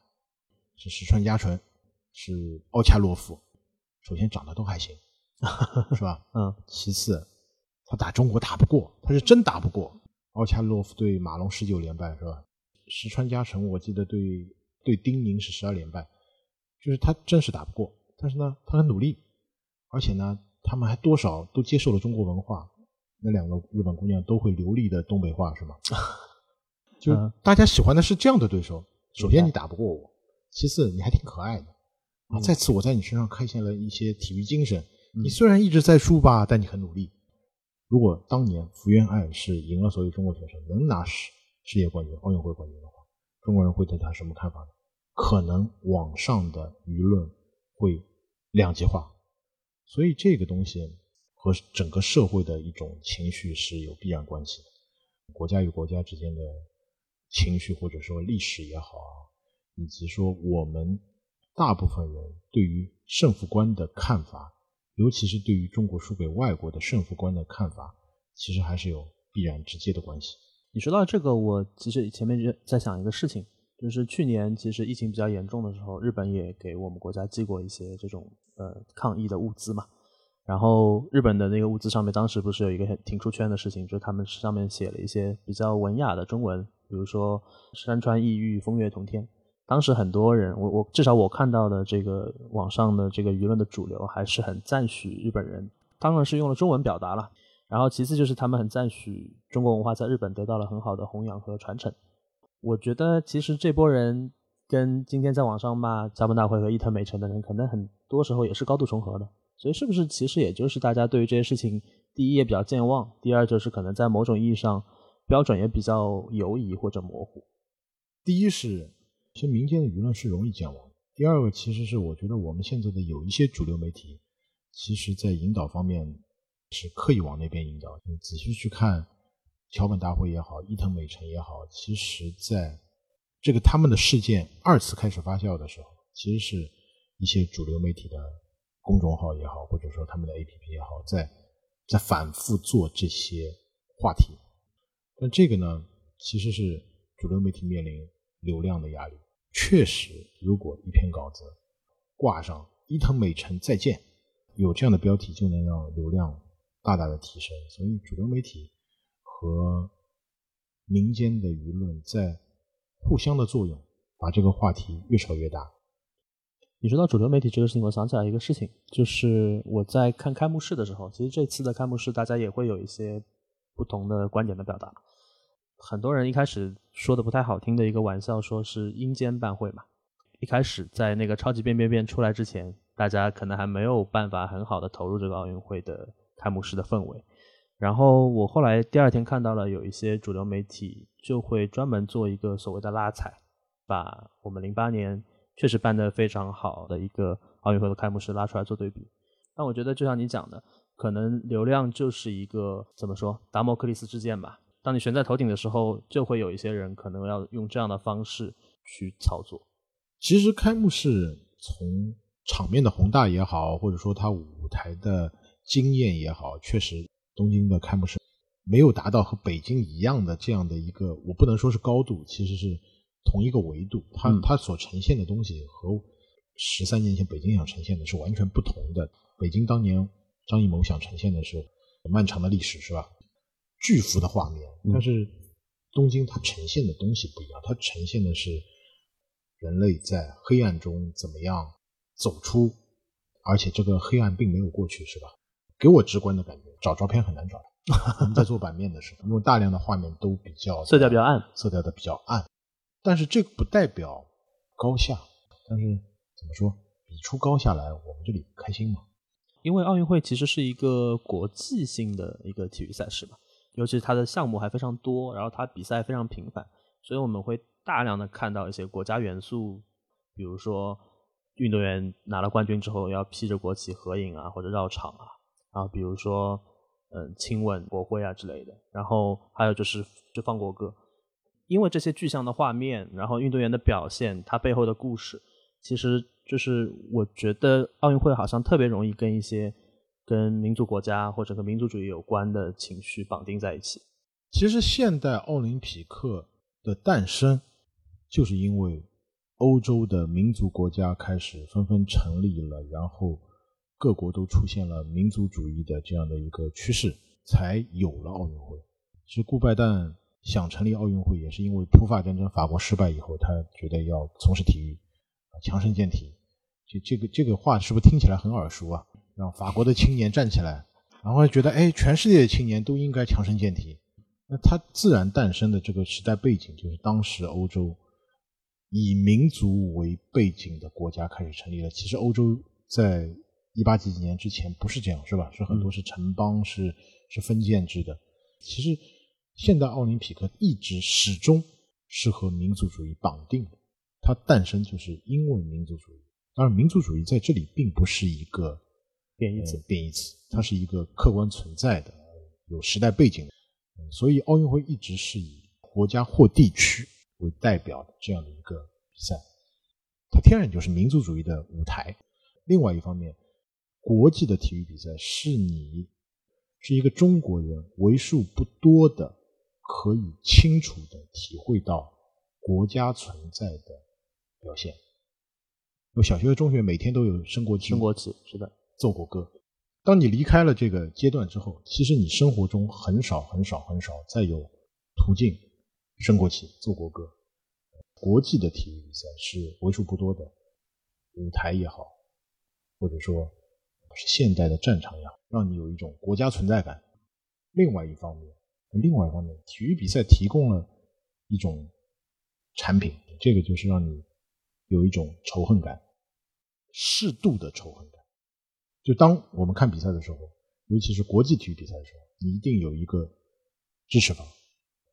是石川佳纯，是奥恰洛夫。首先长得都还行，是吧？嗯，其次，他打中国打不过，他是真打不过。奥恰洛夫对马龙十九连败是吧？石川佳纯我记得对对丁宁是十二连败，就是他真是打不过。但是呢，他很努力，而且呢，他们还多少都接受了中国文化。那两个日本姑娘都会流利的东北话是吗？就嗯大家喜欢的是这样的对手。首先你打不过我，其次你还挺可爱的啊，嗯再次我在你身上看见了一些体育精神。嗯你虽然一直在输吧，但你很努力。如果当年福原爱是赢了所有中国选手，能拿世世界冠军、奥运会冠军的话，中国人会对他什么看法呢？可能网上的舆论会两极化，所以这个东西和整个社会的一种情绪是有必然关系的。国家与国家之间的情绪，或者说历史也好啊，以及说我们大部分人对于胜负观的看法，尤其是对于中国输给外国的胜负观的看法，其实还是有必然直接的关系。你说到这个，我其实前面就在想一个事情，就是去年其实疫情比较严重的时候，日本也给我们国家寄过一些这种呃抗疫的物资嘛。然后日本的那个物资上面，当时不是有一个很挺出圈的事情，就是他们上面写了一些比较文雅的中文，比如说“山川异域，风月同天”。当时很多人，我我至少我看到的这个网上的这个舆论的主流还是很赞许日本人，当然是用了中文表达了。然后其次就是他们很赞许中国文化在日本得到了很好的弘扬和传承。我觉得其实这波人跟今天在网上骂加盟大会和伊藤美诚的人，可能很多时候也是高度重合的。所以是不是其实也就是大家对于这些事情，第一也比较健忘，第二就是可能在某种意义上标准也比较犹疑或者模糊。第一是，其实民间的舆论是容易健忘的。第二个其实是我觉得我们现在的有一些主流媒体，其实在引导方面是刻意往那边引导。你仔细去看桥本大会也好，伊藤美诚也好，其实在这个他们的事件二次开始发酵的时候，其实是一些主流媒体的。公众号也好，或者说他们的 APP 也好，在在反复做这些话题，但这个呢，其实是主流媒体面临流量的压力。确实，如果一篇稿子挂上“伊藤美诚再见”，有这样的标题，就能让流量大大的提升。所以，主流媒体和民间的舆论在互相的作用，把这个话题越炒越大。你说到主流媒体这个事情，我想起来一个事情，就是我在看开幕式的时候，其实这次的开幕式大家也会有一些不同的观点的表达。很多人一开始说的不太好听的一个玩笑，说是阴间办会嘛。一开始在那个超级变变变出来之前，大家可能还没有办法很好的投入这个奥运会的开幕式的氛围。然后我后来第二天看到了有一些主流媒体就会专门做一个所谓的拉踩，把我们零八年。确实办得非常好的一个奥运会的开幕式拉出来做对比，但我觉得就像你讲的，可能流量就是一个怎么说达摩克利斯之剑吧。当你悬在头顶的时候，就会有一些人可能要用这样的方式去操作。其实开幕式从场面的宏大也好，或者说它舞台的经验也好，确实东京的开幕式没有达到和北京一样的这样的一个，我不能说是高度，其实是。同一个维度，它它所呈现的东西和十三年前北京想呈现的是完全不同的。北京当年张艺谋想呈现的是漫长的历史，是吧？巨幅的画面，但是东京它呈现的东西不一样，它呈现的是人类在黑暗中怎么样走出，而且这个黑暗并没有过去，是吧？给我直观的感觉，找照片很难找。我们在做版面的时候，因为大量的画面都比较色调比较暗，色调的比较暗。但是这不代表高下，但是怎么说，比出高下来，我们这里开心嘛？因为奥运会其实是一个国际性的一个体育赛事嘛，尤其是它的项目还非常多，然后它比赛非常频繁，所以我们会大量的看到一些国家元素，比如说运动员拿了冠军之后要披着国旗合影啊，或者绕场啊，然后比如说嗯亲吻国徽啊之类的，然后还有就是就放国歌。因为这些具象的画面，然后运动员的表现，他背后的故事，其实就是我觉得奥运会好像特别容易跟一些跟民族国家或者跟民族主义有关的情绪绑定在一起。其实现代奥林匹克的诞生，就是因为欧洲的民族国家开始纷纷成立了，然后各国都出现了民族主义的这样的一个趋势，才有了奥运会。其实顾拜旦。想成立奥运会，也是因为普法战争法国失败以后，他觉得要从事体育，啊，强身健体。这这个这个话是不是听起来很耳熟啊？让法国的青年站起来，然后觉得哎，全世界的青年都应该强身健体。那它自然诞生的这个时代背景，就是当时欧洲以民族为背景的国家开始成立了。其实欧洲在一八几几年之前不是这样，是吧？是很多是城邦，是是封建制的。其实。现代奥林匹克一直始终是和民族主义绑定的，它诞生就是因为民族主义。当然，民族主义在这里并不是一个贬义词，贬义词，它是一个客观存在的、有时代背景的。所以，奥运会一直是以国家或地区为代表的这样的一个比赛，它天然就是民族主义的舞台。另外一方面，国际的体育比赛是你是一个中国人为数不多的。可以清楚的体会到国家存在的表现。有小学和中学每天都有升国旗，升国旗是的，奏国歌。当你离开了这个阶段之后，其实你生活中很少很少很少再有途径升国旗、奏国歌。国际的体育比赛是为数不多的舞台也好，或者说是现代的战场也好，让你有一种国家存在感。另外一方面。另外一方面，体育比赛提供了一种产品，这个就是让你有一种仇恨感，适度的仇恨感。就当我们看比赛的时候，尤其是国际体育比赛的时候，你一定有一个支持方，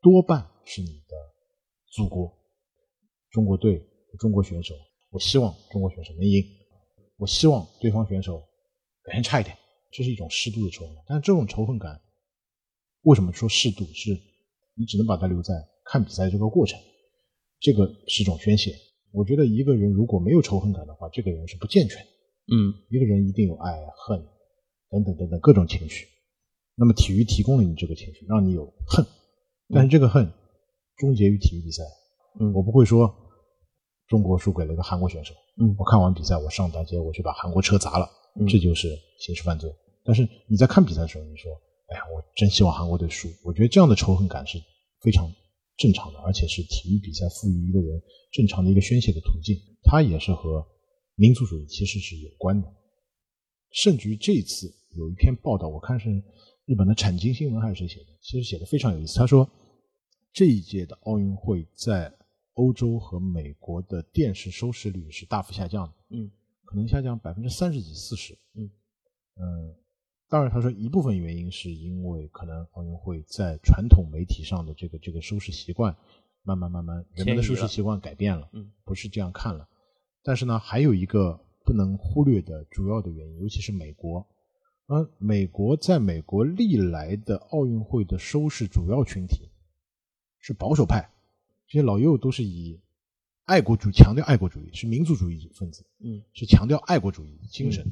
多半是你的祖国、中国队、中国选手。我希望中国选手能赢，我希望对方选手表现差一点，这是一种适度的仇恨。但这种仇恨感，为什么说适度？是你只能把它留在看比赛这个过程，这个是种宣泄。我觉得一个人如果没有仇恨感的话，这个人是不健全的。嗯一个人一定有爱、恨等等等等各种情绪。那么体育提供了你这个情绪，让你有恨，但是这个恨终结于体育比赛。嗯我不会说中国输给了一个韩国选手，嗯我看完比赛我上大街我去把韩国车砸了，嗯这就是刑事犯罪。但是你在看比赛的时候，你说，哎呀，我真希望韩国队输，我觉得这样的仇恨感是非常正常的，而且是体育比赛赋予一个人正常的一个宣泄的途径，它也是和民族主义其实是有关的。甚至于这一次有一篇报道，我看是日本的产经新闻还是谁写的，其实写的非常有意思。他说，这一届的奥运会在欧洲和美国的电视收视率是大幅下降的，嗯可能下降百分之三十几、四十。嗯嗯，当然，他说一部分原因是因为可能奥运会在传统媒体上的这个这个收视习惯，慢慢慢慢人们的收视习惯改变了，嗯不是这样看了。但是呢，还有一个不能忽略的主要的原因，尤其是美国。嗯美国在美国历来的奥运会的收视主要群体是保守派，这些老右都是以爱国主义强调爱国主义，是民族主义分子，嗯是强调爱国主义精神。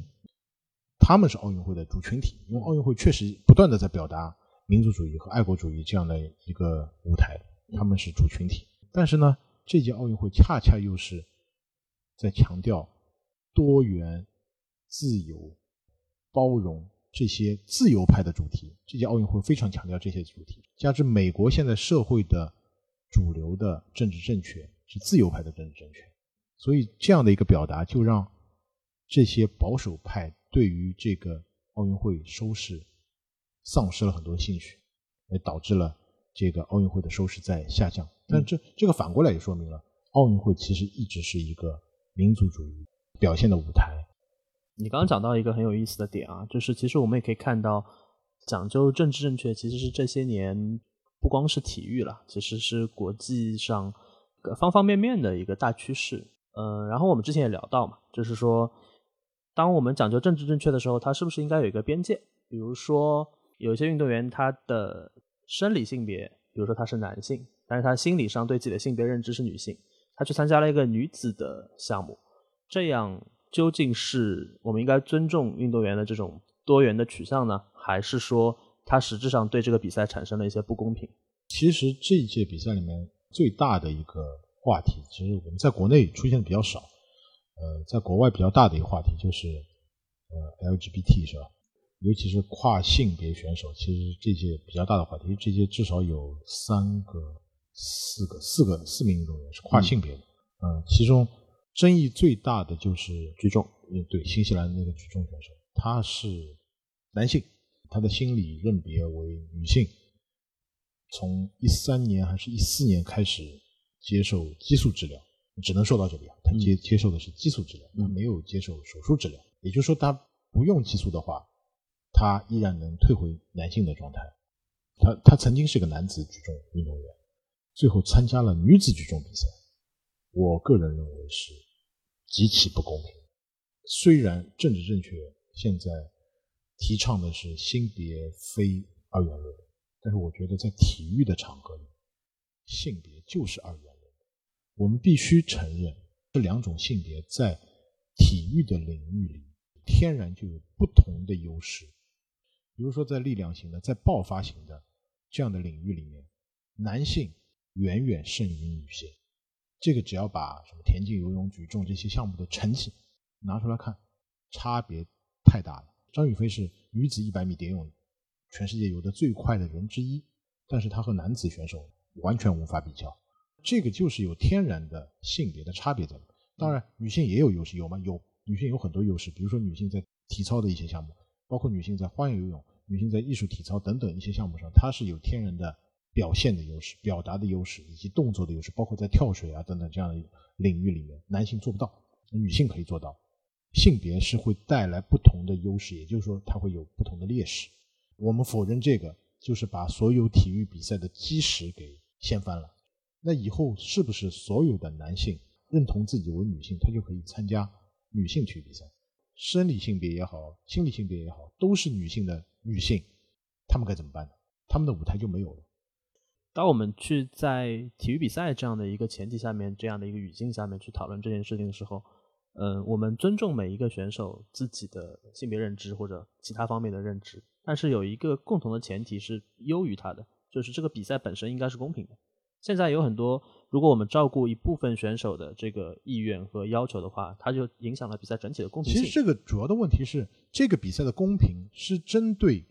他们是奥运会的主群体，因为奥运会确实不断的在表达民族主义和爱国主义这样的一个舞台，他们是主群体。但是呢，这届奥运会恰恰又是在强调多元、自由、包容这些自由派的主题。这届奥运会非常强调这些主题，加之美国现在社会的主流的政治正确是自由派的政治正确，所以这样的一个表达就让这些保守派对于这个奥运会收视丧失了很多兴趣，也导致了这个奥运会的收视在下降。但这这个反过来也说明了，奥运会其实一直是一个民族主义表现的舞台。你刚刚讲到一个很有意思的点啊，就是其实我们也可以看到，讲究政治正确其实是这些年不光是体育了，其实是国际上呃方方面面的一个大趋势。嗯、然后我们之前也聊到嘛，就是说，当我们讲究政治正确的时候，它是不是应该有一个边界？比如说，有一些运动员他的生理性别，比如说他是男性，但是他心理上对自己的性别认知是女性，他去参加了一个女子的项目，这样究竟是我们应该尊重运动员的这种多元的取向呢，还是说他实质上对这个比赛产生了一些不公平？其实这一届比赛里面最大的一个话题，其实我们在国内出现的比较少，呃，在国外比较大的一个话题就是呃 LGBT 是吧？尤其是跨性别选手，其实这些比较大的话题，这些至少有三个、四个、四个四名运动员是跨性别的，嗯、其中争议最大的就是举重，呃，对，新西兰那个举重选手，他是男性，他的心理认别为女性，从一三年还是一四年开始接受激素治疗，只能说到这里啊，他接、接受的是激素治疗，他没有接受手术治疗，也就是说他不用激素的话，他依然能退回男性的状态。他他曾经是个男子举重运动员，最后参加了女子举重比赛，我个人认为是极其不公平。虽然政治正确现在提倡的是性别非二元论，但是我觉得在体育的场合里，性别就是二元论。我们必须承认，这两种性别在体育的领域里天然就有不同的优势。比如说，在力量型的、在爆发型的这样的领域里面，男性远远胜于女性。这个只要把什么田径、游泳、举重这些项目的成绩拿出来看，差别太大了。张雨霏是女子一百米蝶泳全世界游的最快的人之一，但是她和男子选手完全无法比较。这个就是有天然的性别的差别在。当然，女性也有优势，有吗？有，女性有很多优势，比如说女性在体操的一些项目，包括女性在花样游泳、女性在艺术体操等等一些项目上，她是有天然的表现的优势、表达的优势以及动作的优势，包括在跳水啊等等这样的领域里面，男性做不到，女性可以做到。性别是会带来不同的优势，也就是说，它会有不同的劣势。我们否认这个，就是把所有体育比赛的基石给掀翻了。那以后是不是所有的男性认同自己为女性，他就可以参加女性体育比赛？生理性别也好，心理性别也好，都是女性的女性，他们该怎么办呢？他们的舞台就没有了。当我们去在体育比赛这样的一个前提下面，这样的一个语境下面去讨论这件事情的时候，嗯，我们尊重每一个选手自己的性别认知或者其他方面的认知，但是有一个共同的前提是优于他的，就是这个比赛本身应该是公平的。现在有很多，如果我们照顾一部分选手的这个意愿和要求的话，它就影响了比赛整体的公平性。其实这个主要的问题是，这个比赛的公平是针对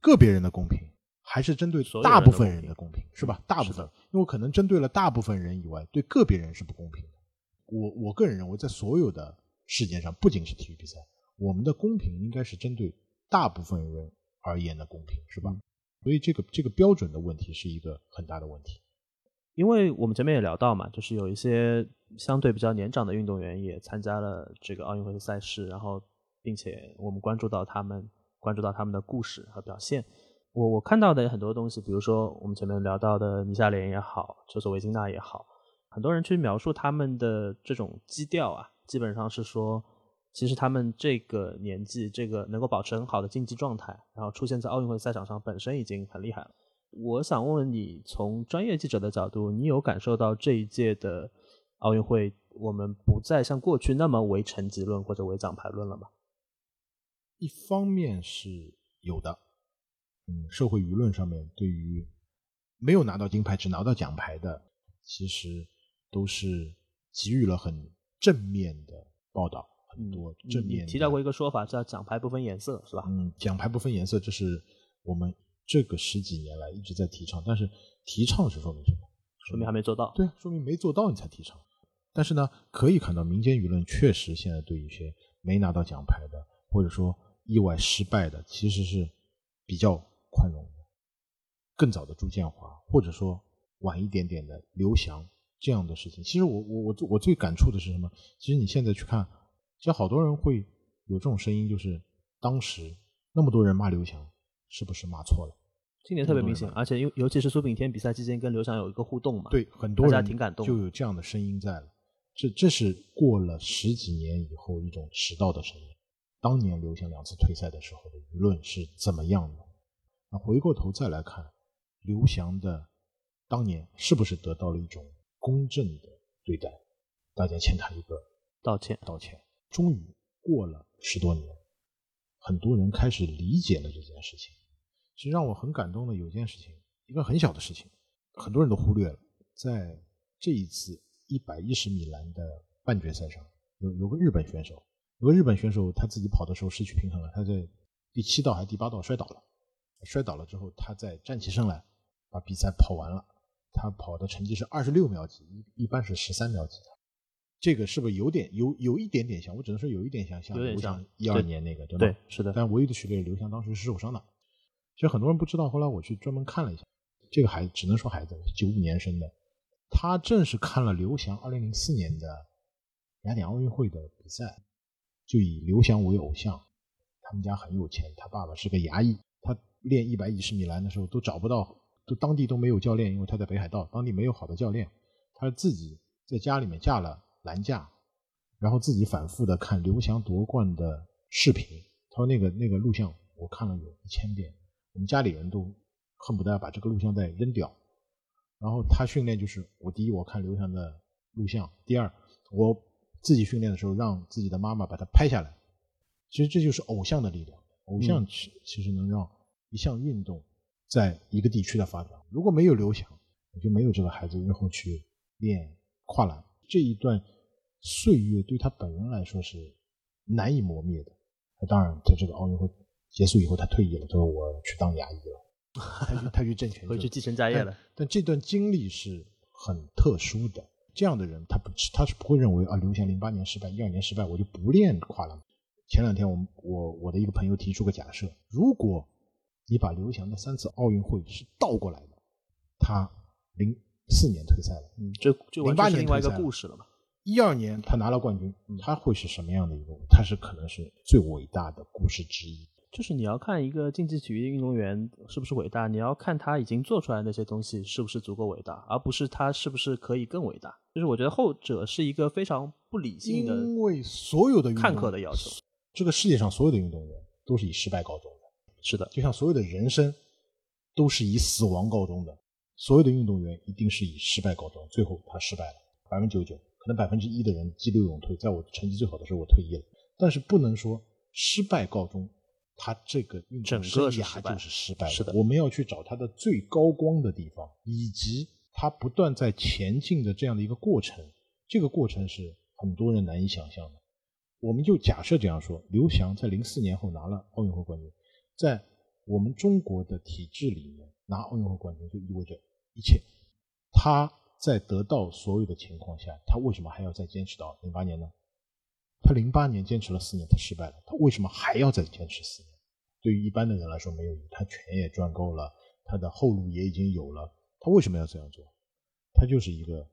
个别人的公平。还是针对大部分人的公平，是吧？大部分，因为可能针对了大部分人以外，对个别人是不公平的。我我个人认为，在所有的事件上，不仅是体育比赛，我们的公平应该是针对大部分人而言的公平，是吧？所以这个这个标准的问题是一个很大的问题。因为我们前面也聊到嘛，就是有一些相对比较年长的运动员也参加了这个奥运会的赛事，然后并且我们关注到他们，关注到他们的故事和表现。我我看到的很多东西，比如说我们前面聊到的尼夏莲也好，就是维金娜也好，很多人去描述他们的这种基调啊，基本上是说，其实他们这个年纪，这个能够保持很好的竞技状态，然后出现在奥运会赛场上，本身已经很厉害了。我想问问你，从专业记者的角度，你有感受到这一届的奥运会，我们不再像过去那么唯成绩论或者唯奖牌论了吗？一方面是有的。嗯，社会舆论上面对于没有拿到金牌只拿到奖牌的，其实都是给予了很正面的报道，很多正面。提到过一个说法叫“奖牌不分颜色”，是吧？嗯，奖牌不分颜色，这是我们这个十几年来一直在提倡，但是提倡是说明什么？说明还没做到。对啊，说明没做到你才提倡。但是呢，可以看到民间舆论确实现在对一些没拿到奖牌的，或者说意外失败的，其实是比较。宽容的，更早的朱建华，或者说晚一点点的刘翔这样的事情，其实我我我我最感触的是什么？其实你现在去看，其实好多人会有这种声音，就是当时那么多人骂刘翔，是不是骂错了？今年特别明显，而且尤尤其是苏炳添比赛期间跟刘翔有一个互动嘛，对，很多人挺感动，就有这样的声音在了。这这是过了十几年以后一种迟到的声音。当年刘翔两次退赛的时候的舆论是怎么样的？那回过头再来看，刘翔的当年是不是得到了一种公正的对待？大家欠他一个道歉，道歉。终于过了十多年，很多人开始理解了这件事情。其实让我很感动的有件事情，一个很小的事情，很多人都忽略了。在这一次一百一十米栏的半决赛上，有有个日本选手，有个日本选手他自己跑的时候失去平衡了，他在第七道还是第八道摔倒了。摔倒了之后，他再站起身来，把比赛跑完了。他跑的成绩是二十六秒几，一一般是十三秒几的。这个是不是有点有有一点点像？我只能说有一点像，像刘翔一二年那个，对吧？对，是的。但唯一的区别是刘翔当时是受伤的。其实很多人不知道，后来我去专门看了一下，这个孩子只能说孩子，九五年生的。他正是看了刘翔二零零四年的雅典奥运会的比赛，就以刘翔为偶像。他们家很有钱，他爸爸是个牙医。他练一百一十米栏的时候都找不到，都当地都没有教练，因为他在北海道，当地没有好的教练，他自己在家里面架了栏架，然后自己反复的看刘翔夺冠的视频。他说那个那个录像我看了有一千遍，我们家里人都恨不得要把这个录像带扔掉。然后他训练就是我第一我看刘翔的录像，第二我自己训练的时候让自己的妈妈把他拍下来。其实这就是偶像的力量，偶像其其实能让。一项运动在一个地区的发展，如果没有刘翔，我就没有这个孩子日后去练跨栏。这一段岁月对他本人来说是难以磨灭的。他当然在这个奥运会结束以后，他退役了，他说我去当牙医了，他去他去挣钱，回去继承家业了。但这段经历是很特殊的。这样的人，他不他是不会认为啊，刘翔零八年失败，一二年失败，我就不练跨栏。前两天我我我的一个朋友提出个假设，如果你把刘翔的三次奥运会是倒过来的，他零四年退赛了，嗯，这这完08全是另外一个故事了嘛。一二年他拿了冠军，他会是什么样的一个？他是可能是最伟大的故事之一。就是你要看一个竞技体育运动员是不是伟大，你要看他已经做出来那些东西是不是足够伟大，而不是他是不是可以更伟大。就是我觉得后者是一个非常不理性的因为所有的看客的要求。这个世界上所有的运动员都是以失败告终的，是的，就像所有的人生都是以死亡告终的。所有的运动员一定是以失败告终，最后他失败了，百分之九十九，可能百分之一的人激流勇退，在我成绩最好的时候我退役了，但是不能说失败告终，他这个运整动生个是失败涯就是失败是的我们要去找他的最高光的地方，以及他不断在前进的这样的一个过程，这个过程是很多人难以想象的。我们就假设这样说，刘翔在零四年后拿了奥运会冠军，在我们中国的体制里面拿奥运会冠军就意味着一切。他在得到所有的情况下，他为什么还要再坚持到零八年呢？他零八年坚持了四年，他失败了，他为什么还要再坚持四年？对于一般的人来说没有意义，他钱也赚够了，他的后路也已经有了，他为什么要这样做？他就是一个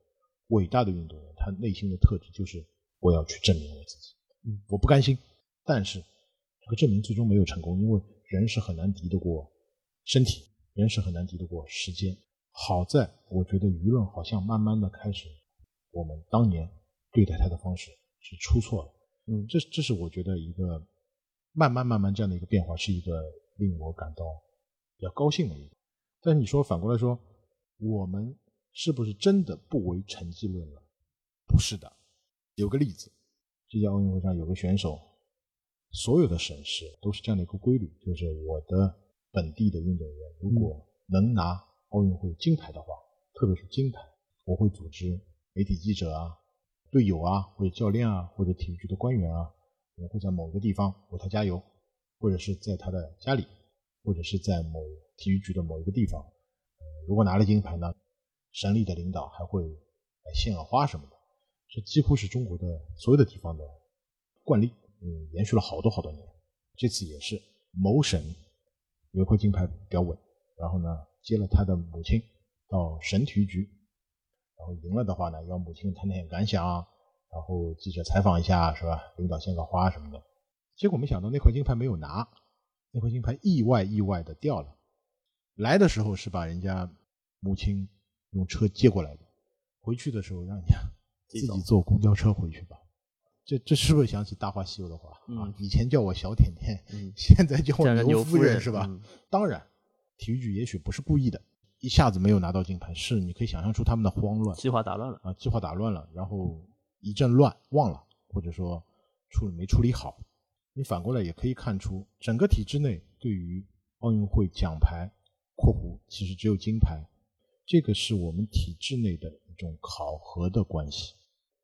伟大的运动员，他内心的特质就是我要去证明我自己。嗯，我不甘心，但是这个证明最终没有成功，因为人是很难敌得过身体，人是很难敌得过时间。好在我觉得舆论好像慢慢的开始，我们当年对待他的方式是出错了。嗯这这是我觉得一个慢慢慢慢这样的一个变化，是一个令我感到比较高兴的一个。但是你说反过来说，我们是不是真的不为成绩论了？不是的。有个例子，这届奥运会上有个选手，所有的省市都是这样的一个规律，就是我的本地的运动员如果能拿奥运会金牌的话，特别是金牌，我会组织媒体记者啊、队友啊，或者教练啊，或者体育局的官员啊，我们会在某个地方为他加油，或者是在他的家里，或者是在某体育局的某一个地方。呃，如果拿了金牌呢，省里的领导还会来献个花什么的。这几乎是中国的所有的地方的惯例，嗯，延续了好多好多年。这次也是某省有一块金牌比较稳，然后呢接了他的母亲到省体育局，然后赢了的话呢，要母亲谈谈感想，然后记者采访一下，是吧？领导献个花什么的。结果没想到那块金牌没有拿，那块金牌意外意外的掉了。来的时候是把人家母亲用车接过来的，回去的时候让人家自 自己坐公交车回去吧。这这是不是想起《大话西游》的话、啊嗯？以前叫我小甜甜，嗯现在叫我牛夫夫人是吧？嗯当然，体育局也许不是故意的，一下子没有拿到金牌，是你可以想象出他们的慌乱计划打乱了。啊，计划打乱了，然后一阵乱忘了，或者说处理没处理好。你反过来也可以看出，整个体制内对于奥运会奖牌（括弧其实只有金牌），这个是我们体制内的一种考核的关系。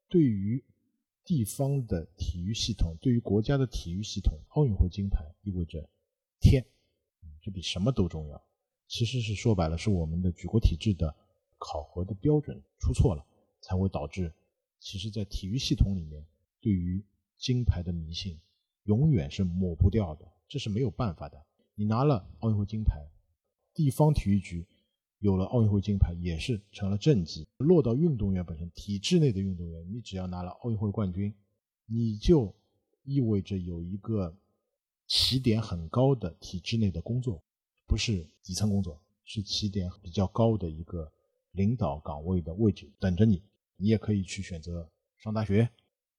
对于地方的体育系统，对于国家的体育系统，奥运会金牌意味着天，这比什么都重要。其实是说白了，是我们的举国体制的考核的标准出错了，才会导致，其实，在体育系统里面，对于金牌的迷信永远是抹不掉的，这是没有办法的。你拿了奥运会金牌，地方体育局有了奥运会金牌，也是成了政绩。落到运动员本身，体制内的运动员，你只要拿了奥运会冠军，你就意味着有一个起点很高的体制内的工作，不是底层工作，是起点比较高的一个领导岗位的位置等着你。你也可以去选择上大学，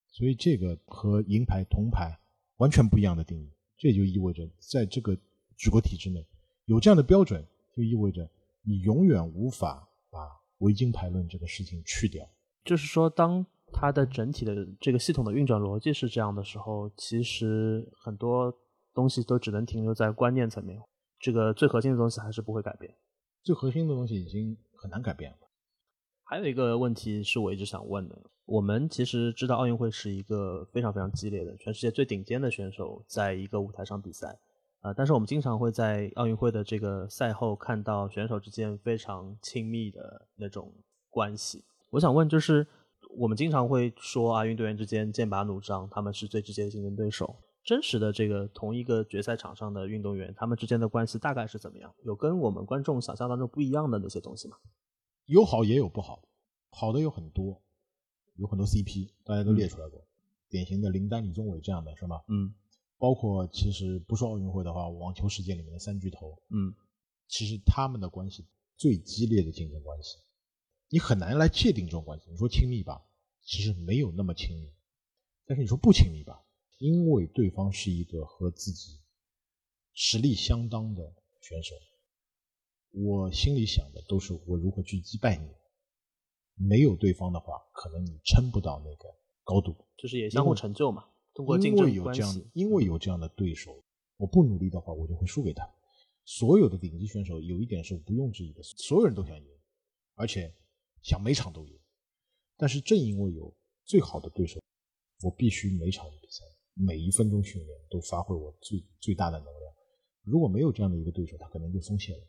所以这个和银牌、铜牌完全不一样的定义。这也就意味着，在这个举国体制内有这样的标准，就意味着你永远无法把维京牌论这个事情去掉。就是说，当它的整体的这个系统的运转逻辑是这样的时候，其实很多东西都只能停留在观念层面，这个最核心的东西还是不会改变。最核心的东西已经很难改变了。还有一个问题是我一直想问的，我们其实知道奥运会是一个非常非常激烈的，全世界最顶尖的选手在一个舞台上比赛，啊、但是我们经常会在奥运会的这个赛后看到选手之间非常亲密的那种关系。我想问，就是我们经常会说啊，运动员之间剑拔弩张，他们是最直接的竞争对手，真实的这个同一个决赛场上的运动员，他们之间的关系大概是怎么样？有跟我们观众想象当中不一样的那些东西吗？有好也有不好，好的有很多，有很多 CP，大家都列出来过，典型的林丹、李宗伟这样的是吧？嗯包括其实不说奥运会的话，网球世界里面的三巨头，嗯其实他们的关系最激烈的竞争关系，你很难来界定这种关系。你说亲密吧，其实没有那么亲密，但是你说不亲密吧，因为对方是一个和自己实力相当的选手，我心里想的都是我如何去击败你。没有对方的话，可能你撑不到那个高度。就是也相互成就嘛，通过竞因为争关有这样系，，因为有这样的对手，我不努力的话，我就会输给他。所有的顶级选手有一点是毋庸置疑的，所有人都想赢，而且想每场都赢。但是正因为有最好的对手，我必须每场比赛、每一分钟训练都发挥我最最大的能量。如果没有这样的一个对手，他可能就松懈了，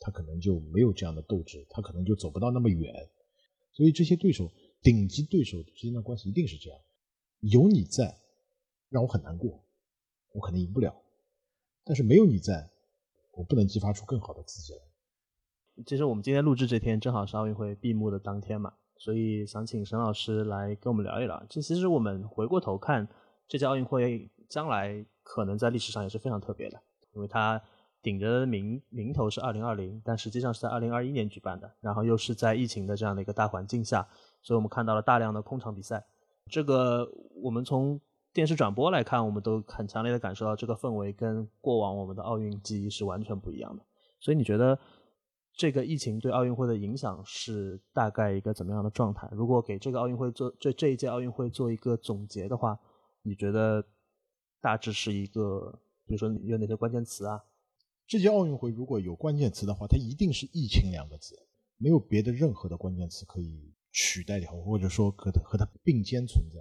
他可能就没有这样的斗志，他可能就走不到那么远。所以这些对手，顶级对手之间的关系一定是这样。有你在，让我很难过，我可能赢不了；但是没有你在，我不能激发出更好的自己来。其实我们今天录制这天正好是奥运会闭幕的当天嘛，所以想请沈老师来跟我们聊一聊。这其实我们回过头看这届奥运会，将来可能在历史上也是非常特别的，因为它顶着名名头是二零二零，但实际上是在二零二一年举办的，然后又是在疫情的这样的一个大环境下，所以我们看到了大量的空场比赛。这个我们从电视转播来看，我们都很强烈的感受到这个氛围跟过往我们的奥运记忆是完全不一样的。所以你觉得这个疫情对奥运会的影响是大概一个怎么样的状态？如果给这个奥运会做这这一届奥运会做一个总结的话，你觉得大致是一个，比如说有哪些关键词啊？这届奥运会如果有关键词的话，它一定是“疫情”两个字，没有别的任何的关键词可以取代掉，或者说和它和它并肩存在。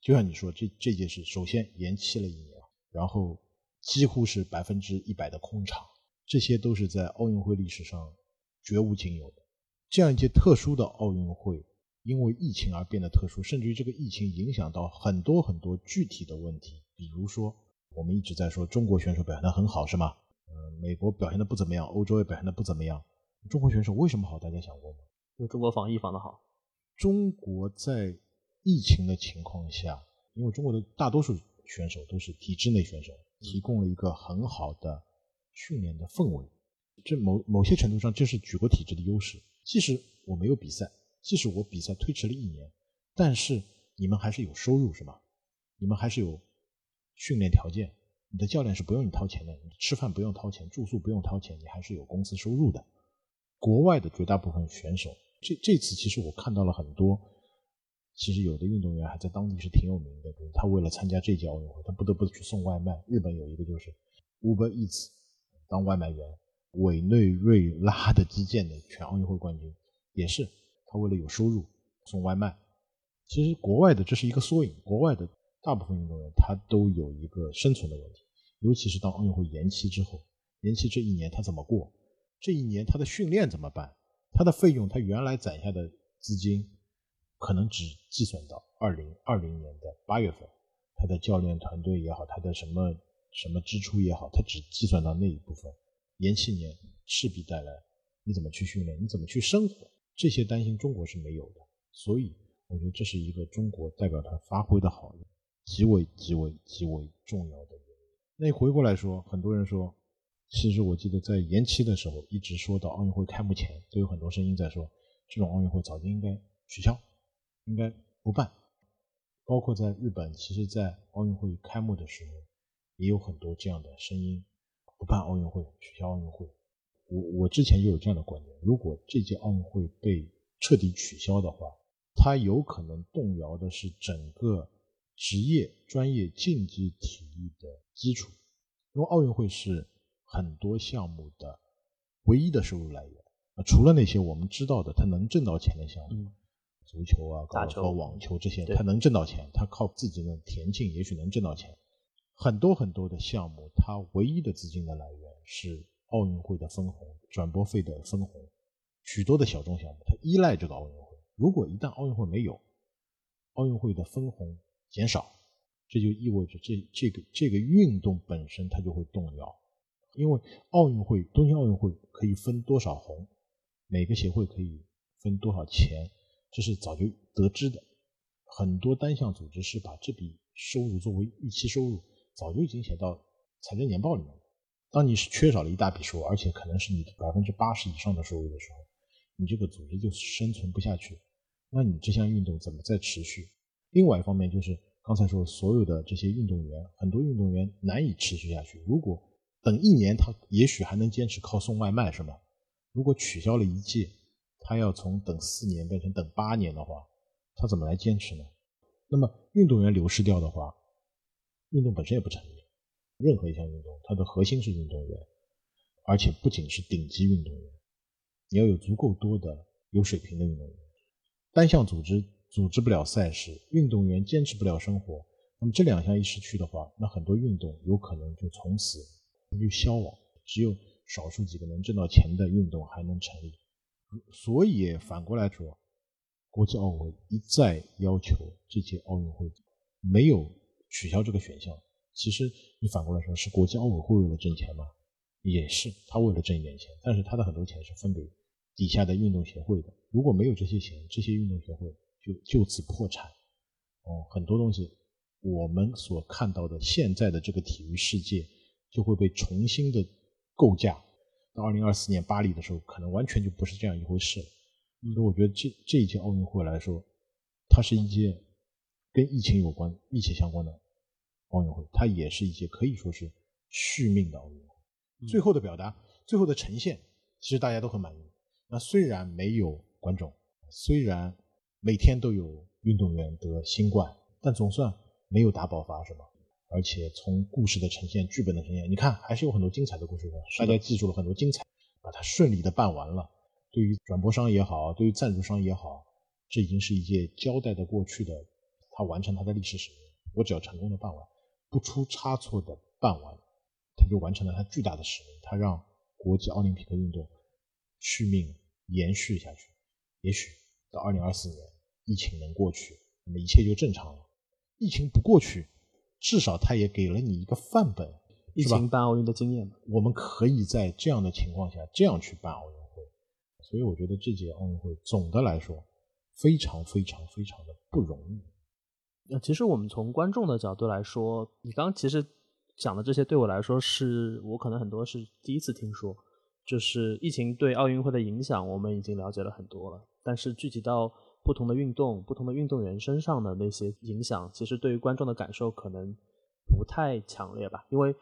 就像你说，这这届是首先延期了一年，然后几乎是百分之一百的空场，这些都是在奥运会历史上绝无仅有的。这样一届特殊的奥运会，因为疫情而变得特殊，甚至于这个疫情影响到很多很多具体的问题，比如说我们一直在说中国选手表现得很好，是吗？呃，美国表现的不怎么样，欧洲也表现的不怎么样。中国选手为什么好？大家想过吗？因为中国防疫防得好，中国在疫情的情况下，因为中国的大多数选手都是体制内选手，提供了一个很好的训练的氛围。这某某些程度上，这是举国体制的优势。即使我没有比赛，即使我比赛推迟了一年，但是你们还是有收入，是吧？你们还是有训练条件。你的教练是不用你掏钱的，你吃饭不用掏钱，住宿不用掏钱，你还是有工资收入的。国外的绝大部分选手，这这次其实我看到了很多，其实有的运动员还在当地是挺有名的，他为了参加这届奥运会，他不得不去送外卖。日本有一个就是 Uber Eats 当外卖员，委内瑞拉的击剑的全奥运会冠军也是他为了有收入送外卖。其实国外的这是一个缩影，国外的大部分运动员他都有一个生存的问题，尤其是当奥运会延期之后，延期这一年他怎么过？这一年他的训练怎么办？他的费用，他原来攒下的资金，可能只计算到二零二零年的八月份，他的教练团队也好，他的什么什么支出也好，他只计算到那一部分。延期年势必带来你怎么去训练，你怎么去生活，这些担心中国是没有的。所以我觉得这是一个中国代表团发挥的好，极为极为极为重要的原因。那回过来说，很多人说。其实我记得在延期的时候，一直说到奥运会开幕前，都有很多声音在说，这种奥运会早就应该取消，应该不办。包括在日本，其实，在奥运会开幕的时候，也有很多这样的声音，不办奥运会，取消奥运会。我我之前就有这样的观点，如果这届奥运会被彻底取消的话，它有可能动摇的是整个职业专业竞技体育的基础，因为奥运会是。很多项目的唯一的收入来源啊，除了那些我们知道的，他能挣到钱的项目，嗯、足球啊、高尔夫、网球这些，他能挣到钱，他靠自己的田径也许能挣到钱。很多很多的项目，它唯一的资金的来源是奥运会的分红、转播费的分红。许多的小众项目，它依赖这个奥运会。如果一旦奥运会没有，奥运会的分红减少，这就意味着这这个这个运动本身它就会动摇，因为奥运会东京奥运会可以分多少红，每个协会可以分多少钱，这是早就得知的。很多单项组织是把这笔收入作为预期收入，早就已经写到财政年报里面了。当你是缺少了一大笔收入，而且可能是你的百分之八十以上的收入的时候，你这个组织就生存不下去。那你这项运动怎么再持续？另外一方面就是刚才说所有的这些运动员，很多运动员难以持续下去。如果等一年，他也许还能坚持靠送外卖，是吗？如果取消了一届，他要从等四年变成等八年的话，他怎么来坚持呢？那么运动员流失掉的话，运动本身也不成立。任何一项运动，它的核心是运动员，而且不仅是顶级运动员，你要有足够多的有水平的运动员。单项组织组织不了赛事，运动员坚持不了生活，那么这两项一失去的话，那很多运动有可能就从此就消亡。只有少数几个能挣到钱的运动还能成立。所以反过来说，国际奥委会一再要求这届奥运会没有取消这个选项。其实你反过来说，是国际奥委会为了挣钱吗？也是，他为了挣一点钱，但是他的很多钱是分给底下的运动协会的。如果没有这些钱，这些运动协会就就此破产。哦，很多东西我们所看到的现在的这个体育世界就会被重新的构架。到二零二四年巴黎的时候，可能完全就不是这样一回事了。所以我觉得这这一届奥运会来说，它是一届跟疫情有关、密切相关的。奥运会，它也是一届可以说是续命的奥运会。最后的表达，最后的呈现，其实大家都很满意。那虽然没有观众，虽然每天都有运动员得新冠，但总算没有大爆发，是吗？而且从故事的呈现、剧本的呈现，你看还是有很多精彩的故事的。大家记住了很多精彩，把它顺利的办完了。对于转播商也好，对于赞助商也好，这已经是一届交代的过去的，他完成他的历史使命。我只要成功的办完。不出差错的办完，他就完成了他巨大的使命。他让国际奥林匹克运动续命延续下去。也许到二零二四年，疫情能过去，那么一切就正常了。疫情不过去，至少它也给了你一个范本，疫情办奥运的经验。我们可以在这样的情况下这样去办奥运会。所以我觉得这届奥运会总的来说非常非常非常的不容易。那其实我们从观众的角度来说，你刚刚其实讲的这些对我来说，是我可能很多是第一次听说。就是疫情对奥运会的影响，我们已经了解了很多了。但是具体到不同的运动、不同的运动员身上的那些影响，其实对于观众的感受可能不太强烈吧。因为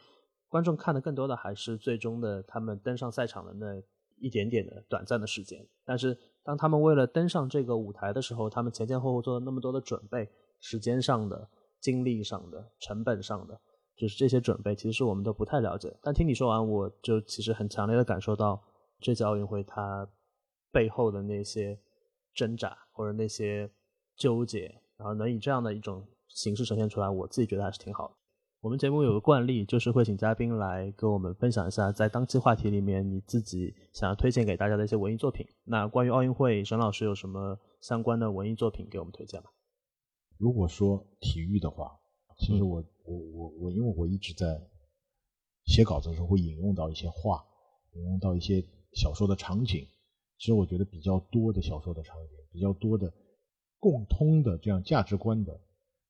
观众看的更多的还是最终的他们登上赛场的那一点点的短暂的时间。但是当他们为了登上这个舞台的时候，他们前前后后做了那么多的准备。时间上的、精力上的、成本上的，就是这些准备，其实我们都不太了解。但听你说完，我就其实很强烈的感受到这届奥运会它背后的那些挣扎或者那些纠结，然后能以这样的一种形式呈现出来，我自己觉得还是挺好的。我们节目有个惯例，就是会请嘉宾来跟我们分享一下，在当期话题里面你自己想要推荐给大家的一些文艺作品。那关于奥运会，沈老师有什么相关的文艺作品给我们推荐吗？如果说体育的话，其实我我我我，因为我一直在写稿子的时候会引用到一些话，引用到一些小说的场景。其实我觉得比较多的小说的场景，比较多的共通的这样价值观的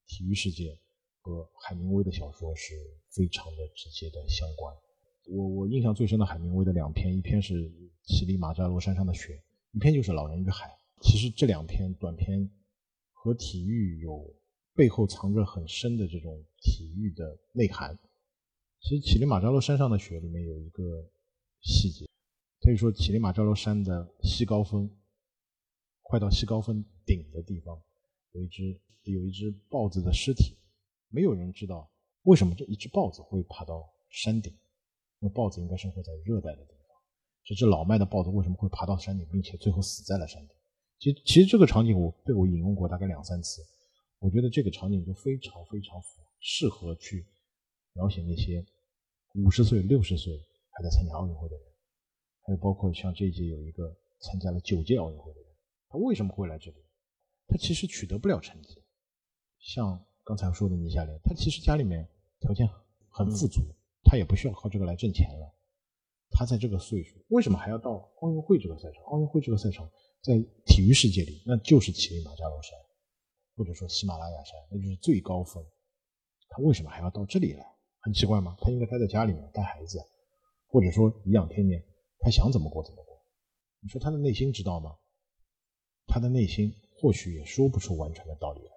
体育世界和海明威的小说是非常的直接的相关。我我印象最深的海明威的两篇，一篇是《乞力马扎罗山上的雪》，一篇就是《老人与海》。其实这两篇短篇。和体育有背后藏着很深的这种体育的内涵。其实乞力马扎罗山上的雪里面有一个细节，可以说乞力马扎罗山的西高峰，快到西高峰顶的地方，有一只有一只豹子的尸体，没有人知道为什么这一只豹子会爬到山顶。那豹子应该生活在热带的地方，这只老迈的豹子为什么会爬到山顶，并且最后死在了山顶？其实，其实这个场景我被我引用过大概两三次，我觉得这个场景就非常非常符适合去描写那些五十岁、六十岁还在参加奥运会的人，还有包括像这一届有一个参加了九届奥运会的人，他为什么会来这里？他其实取得不了成绩，像刚才说的倪夏莲，他其实家里面条件很富足，他也不需要靠这个来挣钱了。他在这个岁数，为什么还要到奥运会这个赛场？奥运会这个赛场在体育世界里，那就是乞力马扎罗山，或者说喜马拉雅山，那就是最高峰。他为什么还要到这里来？很奇怪吗？他应该待在家里面带孩子，或者说颐养天年，他想怎么过怎么过。你说他的内心知道吗？他的内心或许也说不出完全的道理来。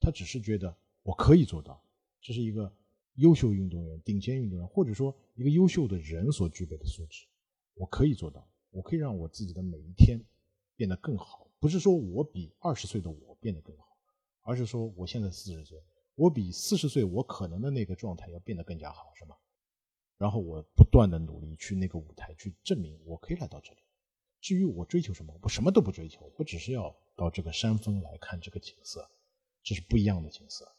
他只是觉得我可以做到，这是一个优秀运动员、顶尖运动员，或者说一个优秀的人所具备的素质。我可以做到，我可以让我自己的每一天变得更好。不是说我比二十岁的我变得更好，而是说我现在四十岁，我比四十岁我可能的那个状态要变得更加好，是吗？然后我不断的努力去那个舞台去证明我可以来到这里。至于我追求什么，我什么都不追求，我只是要到这个山峰来看这个景色。这是不一样的景色，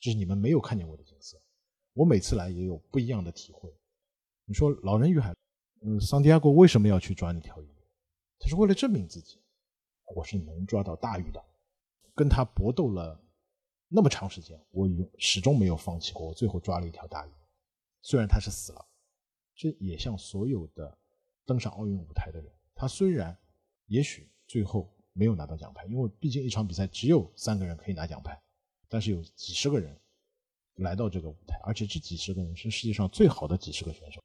这是你们没有看见过的景色。我每次来也有不一样的体会。你说老人与海，嗯，桑迪亚哥为什么要去抓那条鱼？他是为了证明自己，我是能抓到大鱼的。跟他搏斗了那么长时间，我永始终没有放弃过。我最后抓了一条大鱼，虽然他是死了。这也像所有的登上奥运舞台的人，他虽然也许最后。没有拿到奖牌，因为毕竟一场比赛只有三个人可以拿奖牌，但是有几十个人来到这个舞台，而且这几十个人是世界上最好的几十个选手。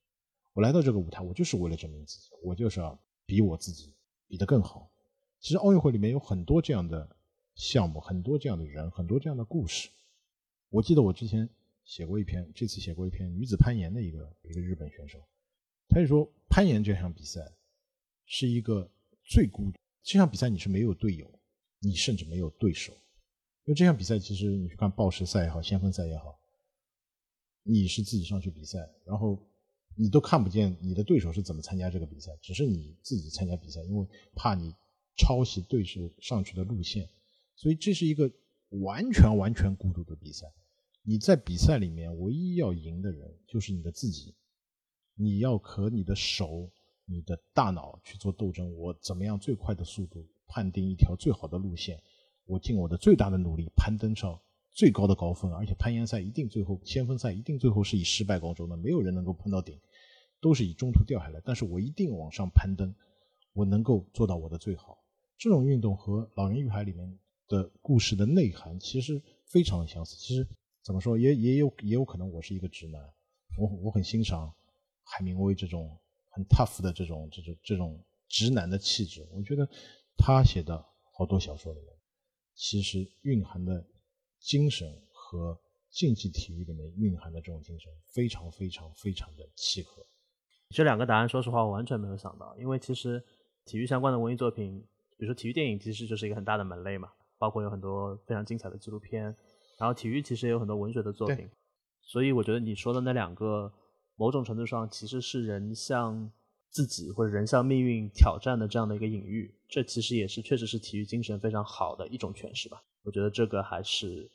我来到这个舞台，我就是为了证明自己，我就是要比我自己比得更好。其实奥运会里面有很多这样的项目，很多这样的人，很多这样的故事。我记得我之前写过一篇，这次写过一篇女子攀岩的一个一个日本选手，他就说攀岩这项比赛是一个最孤独。这场比赛你是没有队友，你甚至没有对手，因为这项比赛其实你去看报时赛也好，先锋赛也好，你是自己上去比赛，然后你都看不见你的对手是怎么参加这个比赛，只是你自己参加比赛，因为怕你抄袭对手上去的路线，所以这是一个完全完全孤独的比赛。你在比赛里面唯一要赢的人就是你的自己，你要和你的手。你的大脑去做斗争，我怎么样最快的速度判定一条最好的路线？我尽我的最大的努力攀登上最高的高峰，而且攀岩赛一定最后先锋赛一定最后是以失败告终的，没有人能够碰到顶，都是以中途掉下来。但是我一定往上攀登，我能够做到我的最好。这种运动和《老人与海》里面的故事的内涵其实非常的相似。其实怎么说，也也有也有可能我是一个直男，我我很欣赏海明威这种。很 tough 的这种这种这种直男的气质，我觉得他写的好多小说里面，其实蕴含的精神和竞技体育里面蕴含的这种精神非常非常非常的契合。这两个答案，说实话我完全没有想到，因为其实体育相关的文艺作品，比如说体育电影，其实就是一个很大的门类嘛，包括有很多非常精彩的纪录片，然后体育其实也有很多文学的作品，所以我觉得你说的那两个。某种程度上，其实是人向自己或者人向命运挑战的这样的一个隐喻。这其实也是确实是体育精神非常好的一种诠释吧。我觉得这个还是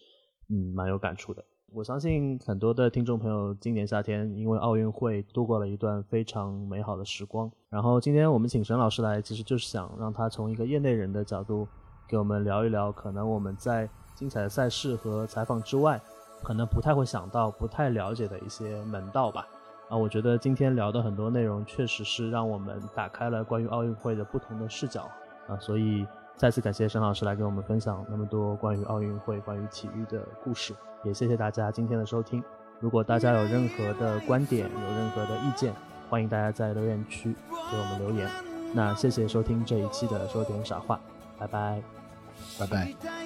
嗯蛮有感触的。我相信很多的听众朋友今年夏天因为奥运会度过了一段非常美好的时光。然后今天我们请沈老师来，其实就是想让他从一个业内人的角度给我们聊一聊，可能我们在精彩的赛事和采访之外，可能不太会想到、不太了解的一些门道吧。啊，我觉得今天聊的很多内容，确实是让我们打开了关于奥运会的不同的视角啊，所以再次感谢沈老师来给我们分享那么多关于奥运会、关于体育的故事，也谢谢大家今天的收听。如果大家有任何的观点、有任何的意见，欢迎大家在留言区给我们留言。那谢谢收听这一期的说点傻话，拜拜，拜拜。